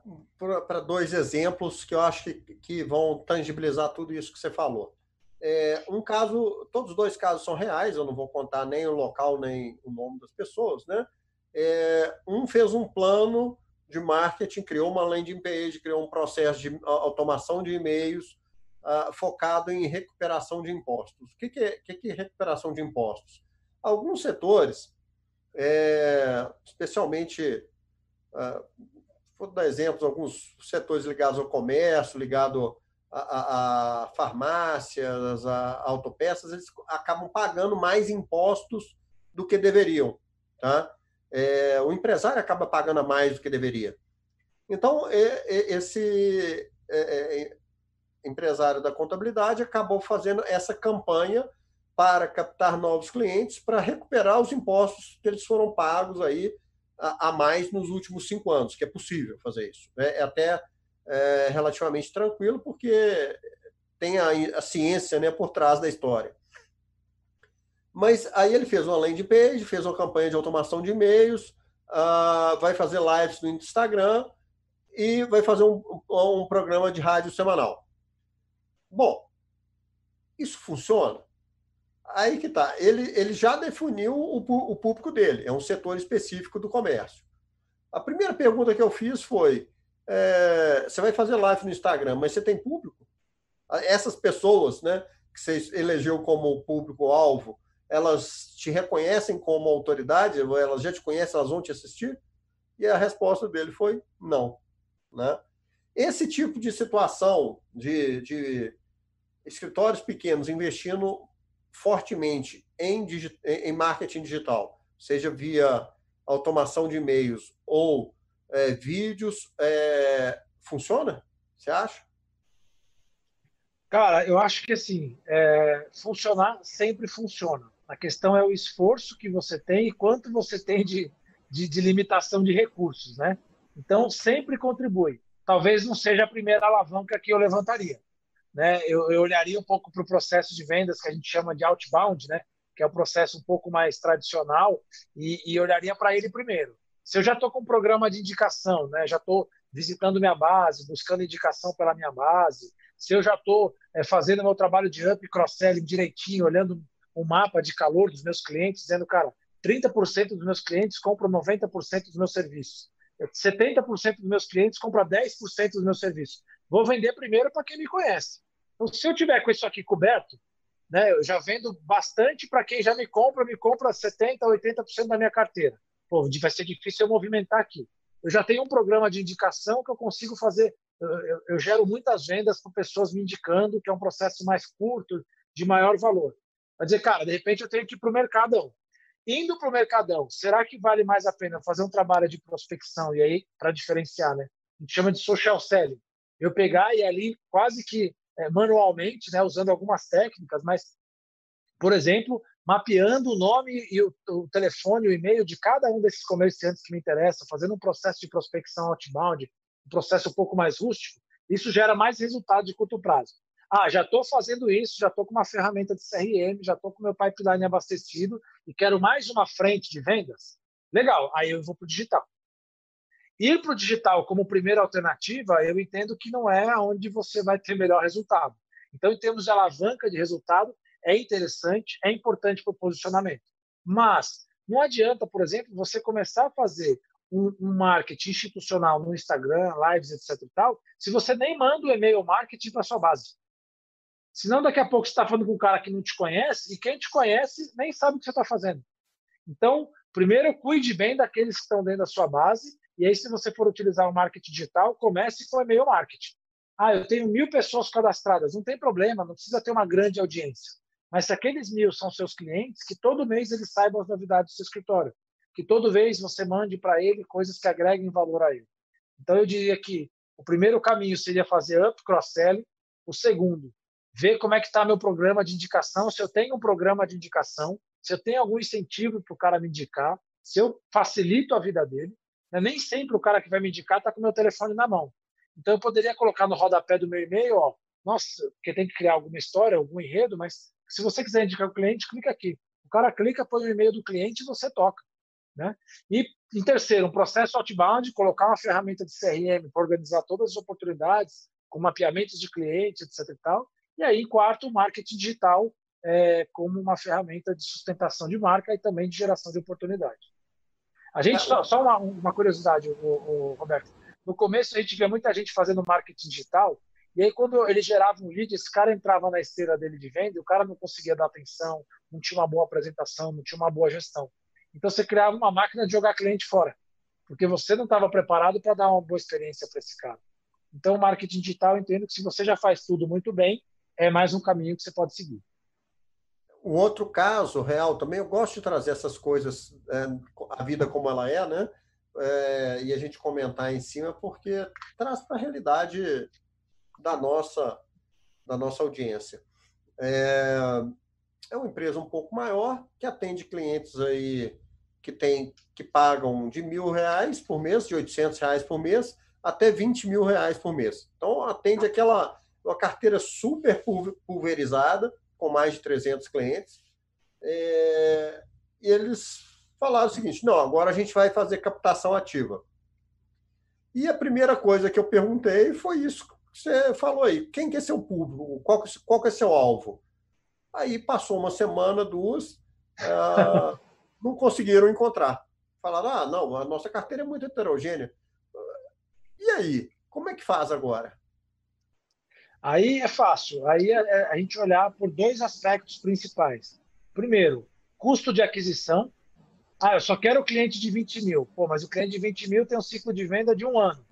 para dois exemplos que eu acho que, que vão tangibilizar tudo isso que você falou. É, um caso, todos os dois casos são reais, eu não vou contar nem o local nem o nome das pessoas, né? É, um fez um plano de marketing, criou uma landing page, criou um processo de automação de e-mails uh, focado em recuperação de impostos. O que, que, é, que, que é recuperação de impostos? Alguns setores, é, especialmente uh, vou dar exemplos, alguns setores ligados ao comércio, ligado a, a, a farmácias, a, a, autopeças, eles acabam pagando mais impostos do que deveriam. Tá? É, o empresário acaba pagando mais do que deveria. Então, é, é, esse é, empresário da contabilidade acabou fazendo essa campanha para captar novos clientes, para recuperar os impostos que eles foram pagos aí a, mais nos últimos cinco anos, que é possível fazer isso. É, é até é, relativamente tranquilo, porque tem a, a, ciência né, por trás da história. Mas aí ele fez uma landing page, fez uma campanha de automação de e-mails, uh, vai fazer lives no Instagram e vai fazer um, um programa de rádio semanal. Bom, isso funciona? Aí que tá. Ele, ele já definiu o, o público dele, é um setor específico do comércio. A primeira pergunta que eu fiz foi: é, você vai fazer live no Instagram, mas você tem público? Essas pessoas né, que você elegeu como público-alvo, elas te reconhecem como autoridade? Elas já te conhecem, elas vão te assistir? E a resposta dele foi não. Né? Esse tipo de situação de, de escritórios pequenos investindo fortemente em, em marketing digital, seja via automação de e-mails ou é, vídeos, é, funciona? Você acha? Cara, eu acho que assim, é, funcionar sempre funciona. A questão é o esforço que você tem e quanto você tem de, de, de limitação de recursos, né? Então, sempre contribui. Talvez não seja a primeira alavanca que eu levantaria. Né? Eu, eu olharia um pouco para o processo de vendas que a gente chama de outbound, né? que é o processo um pouco mais tradicional, e, e olharia para ele primeiro. Se eu já estou com um programa de indicação, né? já estou visitando minha base, buscando indicação pela minha base, se eu já estou é, fazendo meu trabalho de up cross-selling direitinho, olhando o mapa de calor dos meus clientes, dizendo, cara, 30% dos meus clientes compram 90% dos meus serviços. 70% dos meus clientes compram 10% dos meus serviços. Vou vender primeiro para quem me conhece. Então, se eu tiver com isso aqui coberto, né, eu já vendo bastante para quem já me compra, me compra 70%, 80% da minha carteira. Pô, vai ser difícil eu movimentar aqui. Eu já tenho um programa de indicação que eu consigo fazer. Eu, eu, gero muitas vendas para pessoas me indicando, que é um processo mais curto, de maior valor. Vai dizer, cara, de repente eu tenho que ir para o Mercadão. Indo para o Mercadão, será que vale mais a pena fazer um trabalho de prospecção? E aí, para diferenciar, né? A gente chama de social selling. Eu pegar e ali, quase que é, manualmente, né, usando algumas técnicas, mas, por exemplo, mapeando o nome e o, o telefone, o e-mail de cada um desses comerciantes que me interessam, fazendo um processo de prospecção outbound, um processo um pouco mais rústico, isso gera mais resultado de curto prazo. Ah, já estou fazendo isso, já estou com uma ferramenta de CRM, já estou com meu pipeline abastecido e quero mais uma frente de vendas. Legal, aí eu vou para o digital. Ir para o digital como primeira alternativa, eu entendo que não é onde você vai ter melhor resultado. Então, em termos de alavanca de resultado, é interessante, é importante para o posicionamento. Mas não adianta, por exemplo, você começar a fazer um, um, marketing institucional no Instagram, lives, etc. e tal, se você nem manda o e-mail marketing para sua base. Senão, daqui a pouco você está falando com um cara que não te conhece e quem te conhece nem sabe o que você está fazendo. Então, primeiro, cuide bem daqueles que estão dentro da sua base. E aí, se você for utilizar o marketing digital, comece com e-mail marketing. Ah, eu tenho mil pessoas cadastradas. Não tem problema, não precisa ter uma grande audiência. Mas se aqueles mil são seus clientes, que todo mês eles saibam as novidades do seu escritório. Que todo mês você mande para ele coisas que agreguem valor a ele. Então, eu diria que o primeiro caminho seria fazer up cross-selling. O segundo, ver como é que está meu programa de indicação, se eu tenho um programa de indicação, se eu tenho algum incentivo para o cara me indicar, se eu facilito a vida dele. Né? Nem sempre o cara que vai me indicar está com meu telefone na mão. Então, eu poderia colocar no rodapé do meu e-mail, ó, nossa, porque tem que criar alguma história, algum enredo, mas se você quiser indicar o cliente, clica aqui. O cara clica, põe o e-mail do cliente e você toca. Né? E, em terceiro, um processo outbound, colocar uma ferramenta de CRM para organizar todas as oportunidades, com mapeamentos de clientes, etc. E tal, e aí, quarto, o marketing digital é, como uma ferramenta de sustentação de marca e também de geração de oportunidade. A gente, só, só uma, uma, curiosidade, o, o, Roberto. No começo, a gente via muita gente fazendo marketing digital, e aí, quando ele gerava um lead, esse cara entrava na esteira dele de venda e o cara não conseguia dar atenção, não tinha uma boa apresentação, não tinha uma boa gestão. Então, você criava uma máquina de jogar cliente fora, porque você não estava preparado para dar uma boa experiência para esse cara. Então, o marketing digital, eu entendo que se você já faz tudo muito bem, é mais um caminho que você pode seguir. Um outro caso real também, eu gosto de trazer essas coisas, é, a vida como ela é, né? É, e a gente comentar em cima, porque traz para a realidade da nossa, da nossa audiência. É, é uma empresa um pouco maior, que atende clientes aí que, tem, que pagam de mil reais por mês, de 800 reais por mês, até 20 mil reais por mês. Então, atende aquela uma carteira super pulverizada, com mais de 300 clientes. É, e eles falaram o seguinte: não, agora a gente vai fazer captação ativa. E a primeira coisa que eu perguntei foi isso você falou aí: quem que é seu público? Qual, qual que é seu alvo? Aí passou uma semana, duas, uh, [laughs] não conseguiram encontrar. Falaram: ah, não, a nossa carteira é muito heterogênea. E aí? Como é que faz agora? Aí é fácil. Aí é, é a gente olhar por dois aspectos principais. Primeiro, custo de aquisição. Ah, eu só quero o cliente de 20 mil. Pô, mas o cliente de 20 mil tem um ciclo de venda de um ano.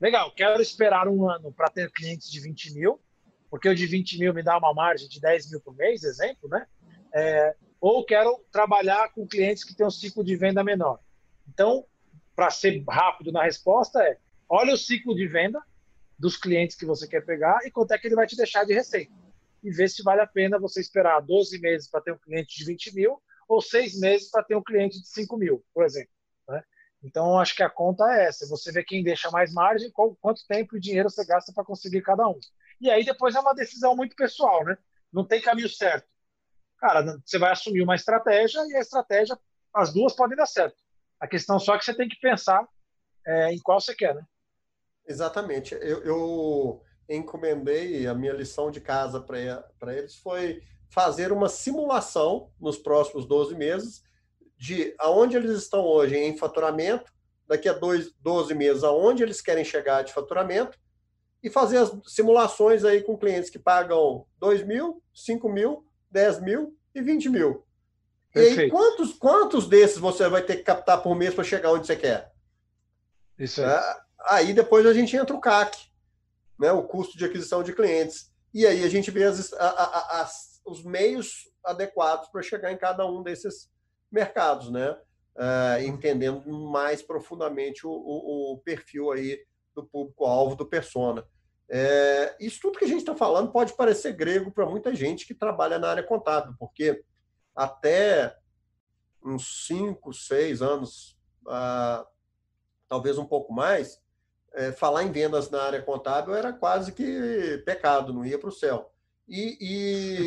Legal, quero esperar um ano para ter clientes de 20 mil, porque o de 20 mil me dá uma margem de 10 mil por mês, exemplo, né? É, ou quero trabalhar com clientes que têm um ciclo de venda menor. Então, para ser rápido na resposta, é olha o ciclo de venda dos clientes que você quer pegar e quanto é que ele vai te deixar de receita. E ver se vale a pena você esperar 12 meses para ter um cliente de 20 mil ou seis meses para ter um cliente de 5 mil, por exemplo. Então, acho que a conta é essa. Você vê quem deixa mais margem, qual, quanto tempo e dinheiro você gasta para conseguir cada um. E aí depois é uma decisão muito pessoal, né? Não tem caminho certo. Cara, você vai assumir uma estratégia e a estratégia, as duas podem dar certo. A questão só é que você tem que pensar é, em qual você quer, né? Exatamente. Eu, eu encomendei a minha lição de casa para eles foi fazer uma simulação nos próximos 12 meses de aonde eles estão hoje em faturamento, daqui a dois, 12 meses aonde eles querem chegar de faturamento e fazer as simulações aí com clientes que pagam 2 mil, 5 mil, 10 mil e 20 mil. Perfeito. E aí, quantos, quantos desses você vai ter que captar por mês para chegar onde você quer? Isso aí. É, aí depois a gente entra o CAC, né, o custo de aquisição de clientes. E aí a gente vê as, a, a, as, os meios adequados para chegar em cada um desses mercados, né? Uh, entendendo mais profundamente o, o, o perfil aí do público-alvo, do persona. É, isso tudo que a gente está falando pode parecer grego para muita gente que trabalha na área contábil, porque até uns 5, 6 anos, uh, talvez um pouco mais, é, falar em vendas na área contábil era quase que pecado, não ia para o céu. E,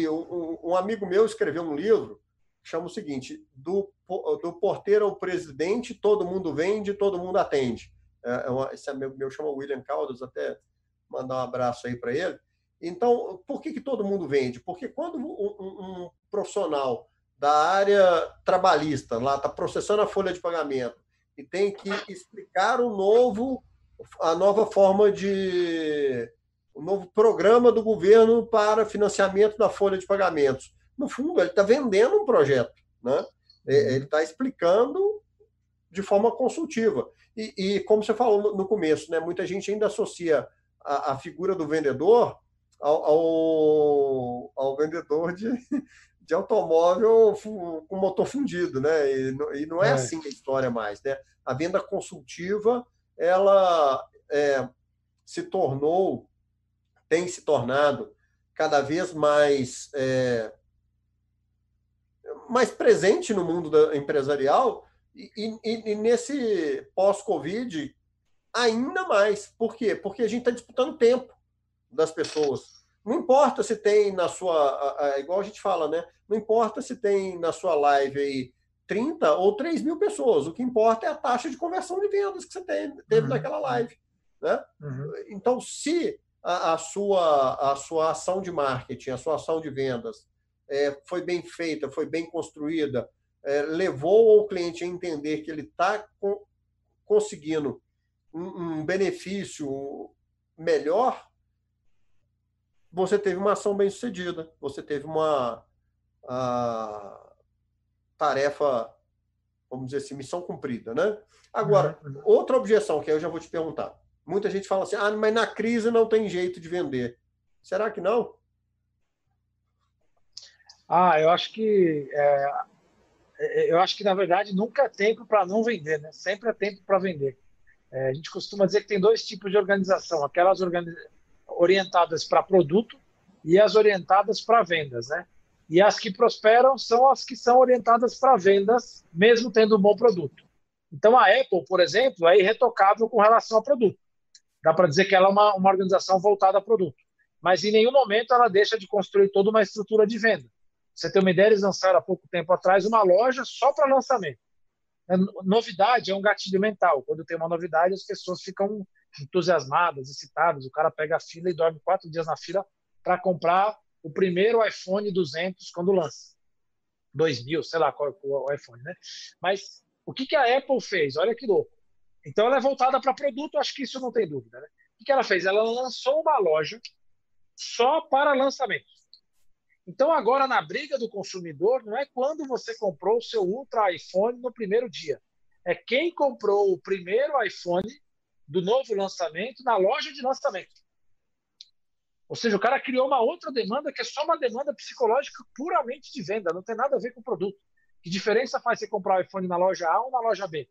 e um, um, amigo meu escreveu um livro chama o seguinte: do, do porteiro ao presidente, todo mundo vende, todo mundo atende. É, é uma, esse amigo meu chama William Caldas, até mandar um abraço aí para ele. Então, por que, que todo mundo vende? Porque quando um, um profissional da área trabalhista lá está processando a folha de pagamento e tem que explicar o novo a nova forma de o novo programa do governo para financiamento da folha de pagamentos. No fundo, ele está vendendo um projeto, né? Ele está explicando de forma consultiva. E, e, como você falou no começo, né, muita gente ainda associa a, a figura do vendedor ao, ao, ao, vendedor de, [laughs] de automóvel com motor fundido, né? E, e não é, é, assim a história mais, né? A venda consultiva ela é, se tornou, tem se tornado cada vez mais, é, mais presente no mundo da, empresarial e, e, e nesse pós-Covid ainda mais. Por quê? Porque a gente está disputando tempo das pessoas. Não importa se tem na sua. igual a gente fala, né? Não importa se tem na sua live aí 30 ou 3 mil pessoas. O que importa é a taxa de conversão de vendas que você teve, teve uhum. naquela live. Né? Uhum. Então, se a, a, sua, a sua ação de marketing, a sua ação de vendas é, foi bem feita, foi bem construída, é, levou o cliente a entender que ele está co conseguindo um, um, benefício melhor, você teve uma ação bem sucedida, você teve uma. Tarefa, vamos dizer assim, missão cumprida, né? Agora, uhum. outra objeção que eu já vou te perguntar. Muita gente fala assim, ah, mas na crise não tem jeito de vender. Será que não? Ah, eu acho que é, é eu acho que na verdade nunca é tempo para não vender, né? Sempre é tempo para vender. É, a gente costuma dizer que tem dois tipos de organização: aquelas organiz... orientadas para produto e as orientadas para vendas, né? E as que prosperam são as que são orientadas para vendas, mesmo tendo um bom produto. Então, a Apple, por exemplo, é irretocável com relação ao produto. Dá para dizer que ela é uma, uma organização voltada a produto. Mas em nenhum momento ela deixa de construir toda uma estrutura de venda. Você tem uma ideia, eles lançaram há pouco tempo atrás uma loja só para lançamento. Novidade é um gatilho mental. Quando tem uma novidade, as pessoas ficam entusiasmadas, excitadas. O cara pega a fila e dorme quatro dias na fila para comprar o primeiro iPhone 200 quando lança. 2000, sei lá qual é o iPhone, né? Mas o que, que a Apple fez? Olha que louco. Então ela é voltada para produto, acho que isso não tem dúvida, né? O que ela fez? Ela lançou uma loja só para lançamentos. Então, agora, na briga do consumidor, não é quando você comprou o seu Ultra iPhone no primeiro dia. É quem comprou o primeiro iPhone do novo lançamento na loja de lançamento. Ou seja, o cara criou uma outra demanda que é só uma demanda psicológica puramente de venda, não tem nada a ver com o produto. Que diferença faz você comprar o iPhone na loja A ou na loja B?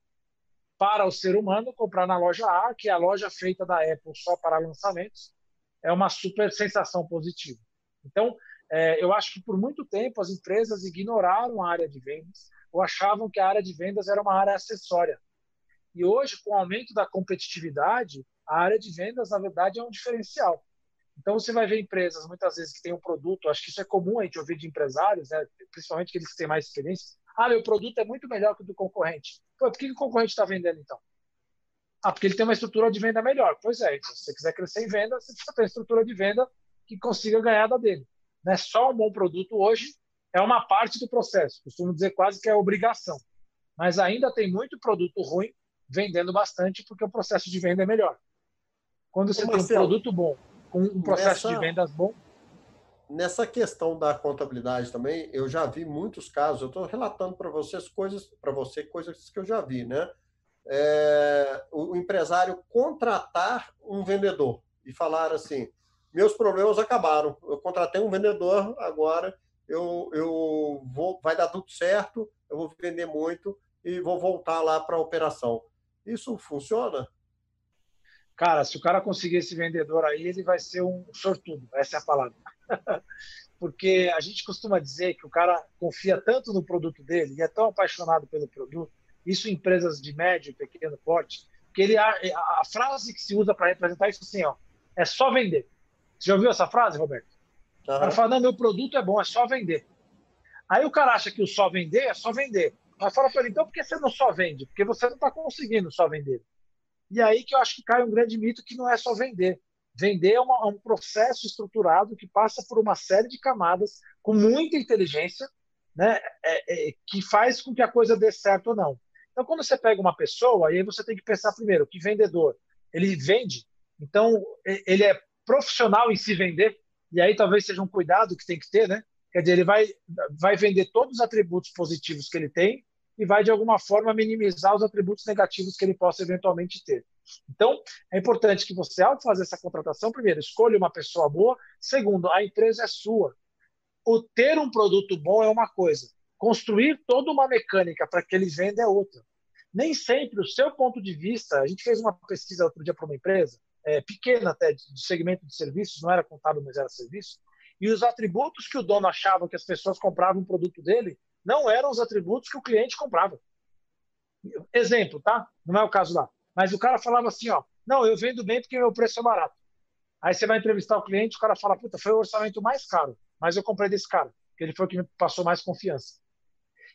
Para o ser humano, comprar na loja A, que é a loja feita da Apple só para lançamentos, é uma super sensação positiva. Então, é, eu acho que por muito tempo as empresas ignoraram a área de vendas ou achavam que a área de vendas era uma área acessória. E hoje, com o aumento da competitividade, a área de vendas, na verdade, é um diferencial. Então, você vai ver empresas, muitas vezes, que têm um produto, acho que isso é comum a gente ouvir de empresários, né? principalmente aqueles que têm mais experiência. Ah, meu produto é muito melhor que o do concorrente. Pô, por que o concorrente está vendendo, então? Ah, porque ele tem uma estrutura de venda melhor. Pois é, então, se você quiser crescer em venda, você precisa ter uma estrutura de venda que consiga ganhar da dele. Né? Só um bom produto hoje é uma parte do processo. Costumo dizer quase que é obrigação. Mas ainda tem muito produto ruim vendendo bastante porque o processo de venda é melhor. Quando você Ô, tem Marcelo, um produto bom com um processo nessa, de vendas bom. Nessa questão da contabilidade também, eu já vi muitos casos. Eu estou relatando para vocês coisas, para você coisas que eu já vi, né? É, o, o empresário contratar um vendedor e falar assim: meus problemas acabaram. Eu contratei um vendedor agora, eu, eu vou, vai dar tudo certo, eu vou vender muito e vou voltar lá para a operação. Isso funciona? Cara, se o cara conseguir esse vendedor aí, ele vai ser um sortudo, essa é a palavra. [laughs] Porque a gente costuma dizer que o cara confia tanto no produto dele e é tão apaixonado pelo produto, isso em empresas de médio e pequeno porte, que ele a, a frase que se usa para representar isso assim, ó, é só vender. Você já ouviu essa frase, Roberto? Uhum. O cara fala, não, meu produto é bom, é só vender. Aí o cara acha que o só vender é só vender. Mas fala para ele, então por que você não só vende? Porque você não está conseguindo só vender. E aí que eu acho que cai um grande mito que não é só vender. Vender é, uma, é um processo estruturado que passa por uma série de camadas com muita inteligência, né, é, é, que faz com que a coisa dê certo ou não. Então, quando você pega uma pessoa, aí você tem que pensar primeiro que vendedor, ele vende, então ele é profissional em se vender, e aí talvez seja um cuidado que tem que ter, né? Quer dizer, ele vai, vai vender todos os atributos positivos que ele tem e vai, de alguma forma, minimizar os atributos negativos que ele possa eventualmente ter. Então, é importante que você, ao fazer essa contratação, primeiro, escolha uma pessoa boa. Segundo, a empresa é sua. O ter um produto bom é uma coisa, construir toda uma mecânica para que ele venda é outra. Nem sempre o seu ponto de vista. A gente fez uma pesquisa outro dia para uma empresa é, pequena até, de segmento de serviços, não era contábil, mas era serviço, e os atributos que o dono achava que as pessoas compravam o produto dele não eram os atributos que o cliente comprava. Exemplo, tá? Não é o caso lá. Mas o cara falava assim, ó, não, eu vendo bem porque meu preço é barato. Aí você vai entrevistar o cliente, o cara fala, puta, foi o orçamento mais caro, mas eu comprei desse cara, porque ele foi o que me passou mais confiança.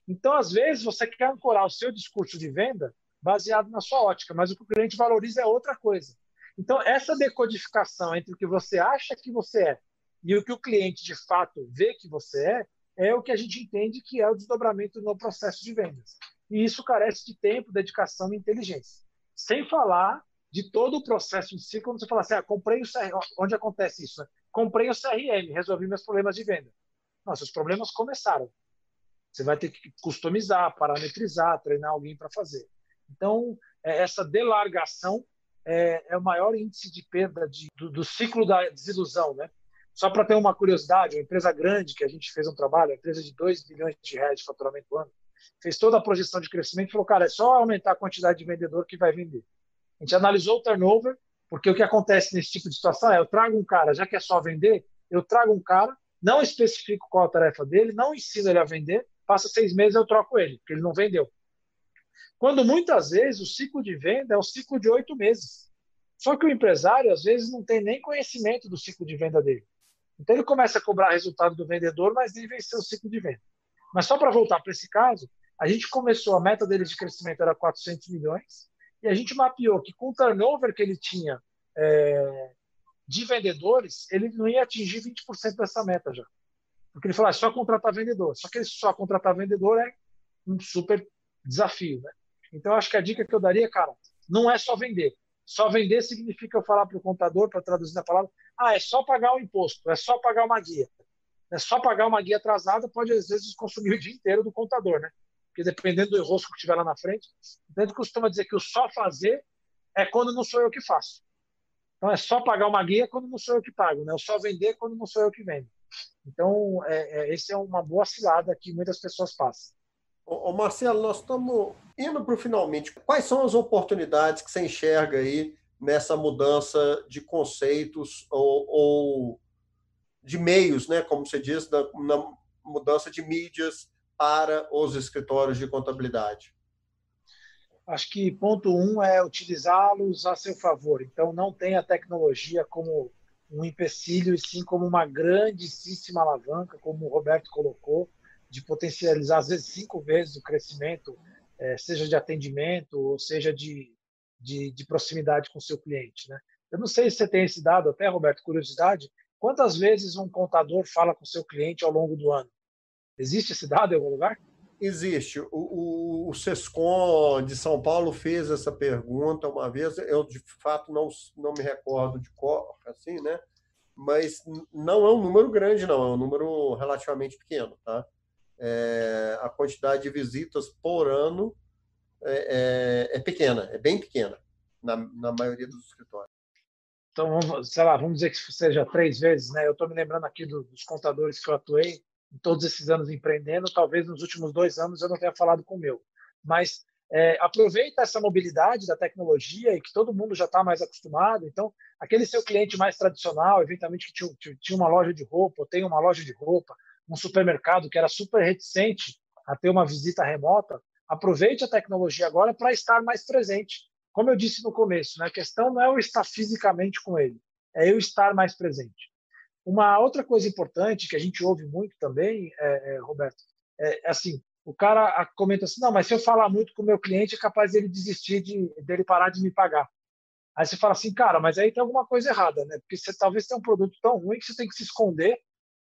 Então, às vezes, você quer ancorar o seu discurso de venda baseado na sua ótica, mas o que o cliente valoriza é outra coisa. Então, essa decodificação entre o que você acha que você é e o que o cliente de fato vê que você é, é o que a gente entende que é o desdobramento no processo de vendas. E isso carece de tempo, dedicação e inteligência. Sem falar de todo o processo em si, quando você fala assim, ah, comprei o CRM, onde acontece isso? Né? Comprei o CRM, resolvi meus problemas de venda. Nossa, os problemas começaram. Você vai ter que customizar, parametrizar, treinar alguém para fazer. Então, é essa delargação é, é o maior índice de perda de, do, do, ciclo da desilusão, né? Só para ter uma curiosidade, uma empresa grande que a gente fez um trabalho, empresa de 2 bilhões de reais de faturamento ano, fez toda a projeção de crescimento e falou, cara, é só aumentar a quantidade de vendedor que vai vender. A gente analisou o turnover, porque o que acontece nesse tipo de situação é, eu trago um cara, já que é só vender, eu trago um cara, não especifico qual a tarefa dele, não ensino ele a vender, passa seis meses eu troco ele, porque ele não vendeu. Quando muitas vezes o ciclo de venda é um ciclo de oito meses. Só que o empresário, às vezes, não tem nem conhecimento do ciclo de venda dele. Então, ele começa a cobrar resultado do vendedor, mas nem vencer o ciclo de venda. Mas só para voltar para esse caso, a gente começou, a meta dele de crescimento era 400 milhões, e a gente mapeou que com o turnover que ele tinha é, de vendedores, ele não ia atingir 20% dessa meta já. Porque ele falou, ah, é só contratar vendedor. Só que ele só contratar vendedor é um super desafio, né? Então, acho que a dica que eu daria, cara, não é só vender. Só vender significa eu falar para o contador, para traduzir a palavra, ah, é só pagar o imposto, é só pagar uma guia. É só pagar uma guia atrasada, pode às vezes consumir o dia inteiro do contador, né? Porque dependendo do enrosco que tiver lá na frente, então ele costuma dizer que o só fazer é quando não sou eu que faço. Então é só pagar uma guia quando não sou eu que pago, né? O só vender quando não sou eu que vendo. Então, é, é, esse é uma boa cilada que muitas pessoas passam. Ô, Marcelo, nós estamos indo para o finalmente. Quais são as oportunidades que você enxerga aí nessa mudança de conceitos ou, ou de meios, né, como você diz, na, na mudança de mídias para os escritórios de contabilidade? Acho que ponto um é utilizá-los a seu favor. Então, não tenha a tecnologia como um empecilho, e sim como uma grandíssima alavanca, como o Roberto colocou, de potencializar às vezes cinco vezes o crescimento, é, seja de atendimento ou seja de, de, de proximidade com o seu cliente. Né? Eu não sei se você tem esse dado, até, Roberto, curiosidade, quantas vezes um contador fala com o seu cliente ao longo do ano? Existe esse dado em algum lugar? Existe. O, o, o Sescom de São Paulo fez essa pergunta uma vez. Eu, de fato, não, não me recordo de cor, assim, né? Mas não é um número grande, não. É um número relativamente pequeno, tá? É, a quantidade de visitas por ano é, é, é pequena, é bem pequena, na, na maioria dos escritórios. Então, vamos, sei lá, vamos dizer que seja três vezes, né? Eu estou me lembrando aqui do, dos contadores que eu atuei em todos esses anos empreendendo, talvez nos últimos dois anos eu não tenha falado com o meu. Mas é, aproveita essa mobilidade da tecnologia e que todo mundo já está mais acostumado. Então, aquele seu cliente mais tradicional, eventualmente que tinha, tinha uma loja de roupa, ou tem uma loja de roupa, um supermercado que era super reticente a ter uma visita remota, aproveite a tecnologia agora para estar mais presente. Como eu disse no começo, né, a questão não é eu estar fisicamente com ele, é eu estar mais presente. Uma outra coisa importante que a gente ouve muito também, é, é, Roberto, é, é assim, o cara comenta assim, não, mas se eu falar muito com o meu cliente, é capaz dele desistir de dele parar de me pagar. Aí você fala assim, cara, mas aí tem alguma coisa errada, né? Porque você talvez tenha um produto tão ruim que você tem que se esconder,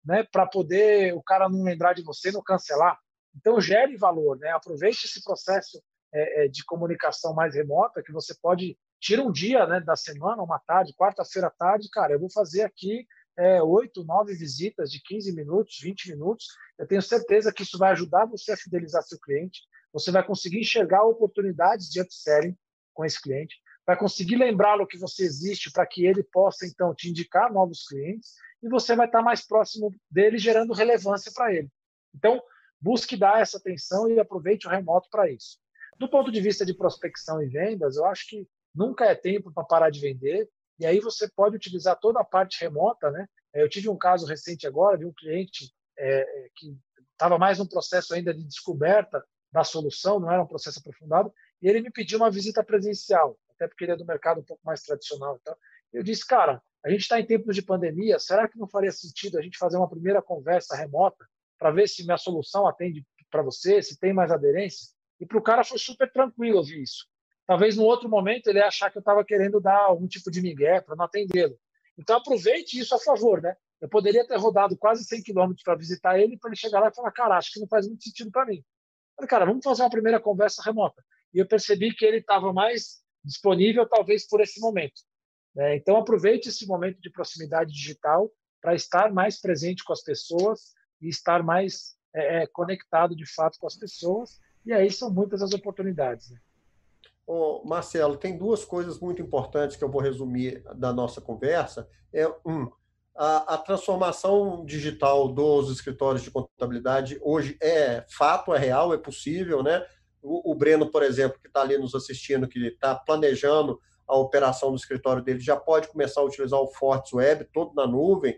né, para poder o cara não lembrar de você, não cancelar. Então gere valor, né? Aproveite esse processo é, é de comunicação mais remota que você pode tira um dia, né, da semana, uma tarde, quarta-feira à tarde, cara, eu vou fazer aqui é, 8, 9 visitas de 15 minutos, 20 minutos, eu tenho certeza que isso vai ajudar você a fidelizar seu cliente, você vai conseguir enxergar oportunidades de upselling com esse cliente, vai conseguir lembrá-lo que você existe para que ele possa, então, te indicar novos clientes e você vai estar mais próximo dele, gerando relevância para ele. Então, busque dar essa atenção e aproveite o remoto para isso. Do ponto de vista de prospecção e vendas, eu acho que nunca é tempo para parar de vender. E aí você pode utilizar toda a parte remota, né? Eu tive um caso recente agora de um cliente é, é que estava mais num processo ainda de descoberta da solução, não era um processo aprofundado, e ele me pediu uma visita presencial, até porque ele é do mercado um pouco mais tradicional. Então, eu disse, cara, a gente está em tempos de pandemia, será que não faria sentido a gente fazer uma primeira conversa remota para ver se minha solução atende para você, se tem mais aderência? E para o cara foi super tranquilo ouvir isso. Talvez no outro momento ele achar que eu estava querendo dar algum tipo de migué para não atendê-lo. Então aproveite isso a favor, né? Eu poderia ter rodado quase 100 quilômetros para visitar ele, para ele chegar lá e falar, cara, acho que não faz muito sentido para mim. falei, cara, vamos fazer uma primeira conversa remota. E eu percebi que ele estava mais disponível, talvez por esse momento. Né? Então aproveite esse momento de proximidade digital para estar mais presente com as pessoas e estar mais é, é, conectado de fato com as pessoas. E aí são muitas as oportunidades. Né? Oh, Marcelo, tem duas coisas muito importantes que eu vou resumir da nossa conversa. É um, a, a, transformação digital dos escritórios de contabilidade hoje é fato, é real, é possível, né? O, o Breno, por exemplo, que está ali nos assistindo, que está planejando a operação do escritório dele, já pode começar a utilizar o Fortes Web, todo na nuvem,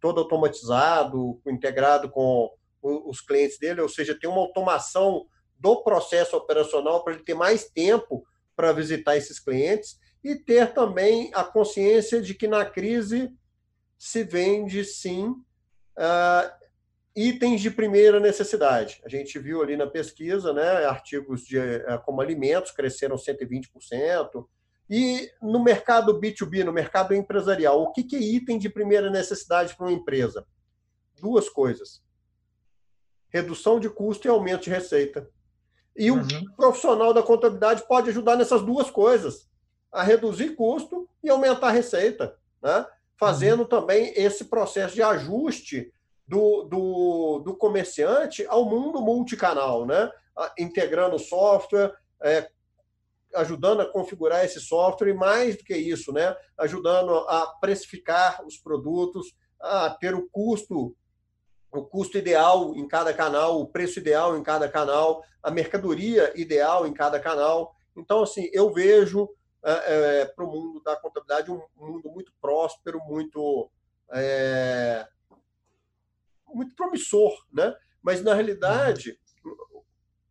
todo automatizado, integrado com os clientes dele, ou seja, tem uma automação do processo operacional para ele ter mais tempo para visitar esses clientes e ter também a consciência de que na crise se vende sim uh, itens de primeira necessidade. A gente viu ali na pesquisa, né, artigos de, uh, como alimentos cresceram 120%. E no mercado B2B, no mercado empresarial, o que, que é item de primeira necessidade para uma empresa? Duas coisas: redução de custo e aumento de receita. E uhum. o profissional da contabilidade pode ajudar nessas duas coisas. a reduzir custo e aumentar a receita, né? fazendo uhum. também esse processo de ajuste do, do, do comerciante ao mundo multicanal, né? integrando software, é, ajudando a configurar esse software e mais do que isso, né? ajudando a precificar os produtos, a ter o custo o custo ideal em cada canal, o preço ideal em cada canal, a mercadoria ideal em cada canal. Então, assim, eu vejo é, é, para o mundo da contabilidade um mundo muito próspero, muito é, muito promissor, né? Mas na realidade,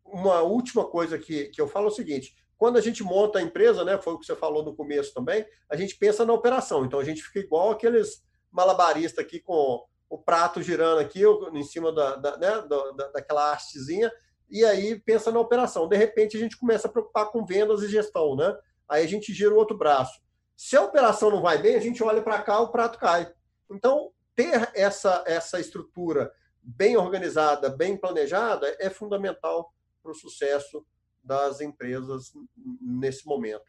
uma última coisa que, que eu falo é o seguinte: quando a gente monta a empresa, né? Foi o que você falou no começo também, a gente pensa na operação. Então a gente fica igual aqueles malabaristas aqui com o prato girando aqui em cima da, da, né, da, daquela hastezinha, e aí pensa na operação. De repente, a gente começa a preocupar com vendas e gestão, né? Aí a gente gira o outro braço. Se a operação não vai bem, a gente olha para cá, o prato cai. Então, ter essa, essa estrutura bem organizada, bem planejada, é fundamental para o sucesso das empresas nesse momento.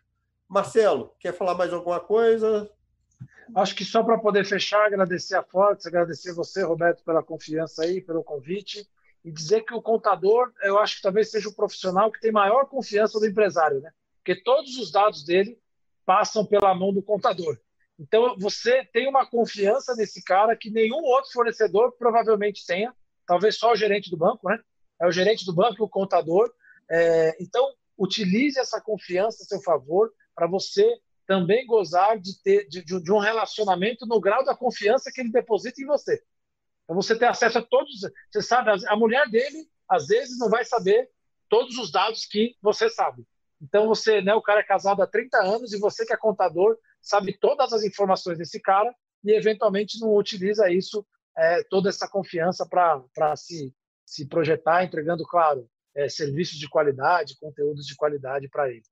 Marcelo, quer falar mais alguma coisa? Acho que só para poder fechar, agradecer a Fortes, agradecer você, Roberto, pela confiança aí, pelo convite, e dizer que o contador, eu acho que talvez seja o profissional que tem maior confiança do empresário, né? Porque todos os dados dele passam pela mão do contador. Então, você tem uma confiança nesse cara que nenhum outro fornecedor provavelmente tenha, talvez só o gerente do banco, né? É o gerente do banco e o contador. É, então, utilize essa confiança a seu favor para você também gozar de ter de, de, um relacionamento no grau da confiança que ele deposita em você. Para você ter acesso a todos. Você sabe, a mulher dele, às vezes, não vai saber todos os dados que você sabe. Então, você, né, o cara é casado há 30 anos e você que é contador, sabe todas as informações desse cara e, eventualmente, não utiliza isso, é, toda essa confiança para se, se projetar, entregando, claro, é, serviços de qualidade, conteúdos de qualidade para ele.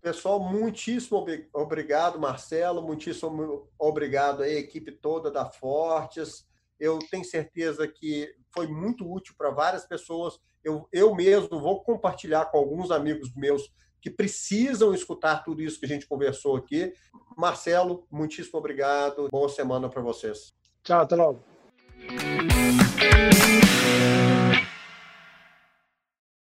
Pessoal, muitíssimo obrigado, Marcelo, muitíssimo obrigado à equipe toda da Fortes. Eu tenho certeza que foi muito útil para várias pessoas. Eu, eu mesmo vou compartilhar com alguns amigos meus que precisam escutar tudo isso que a gente conversou aqui. Marcelo, muitíssimo obrigado. Boa semana para vocês. Tchau, até logo.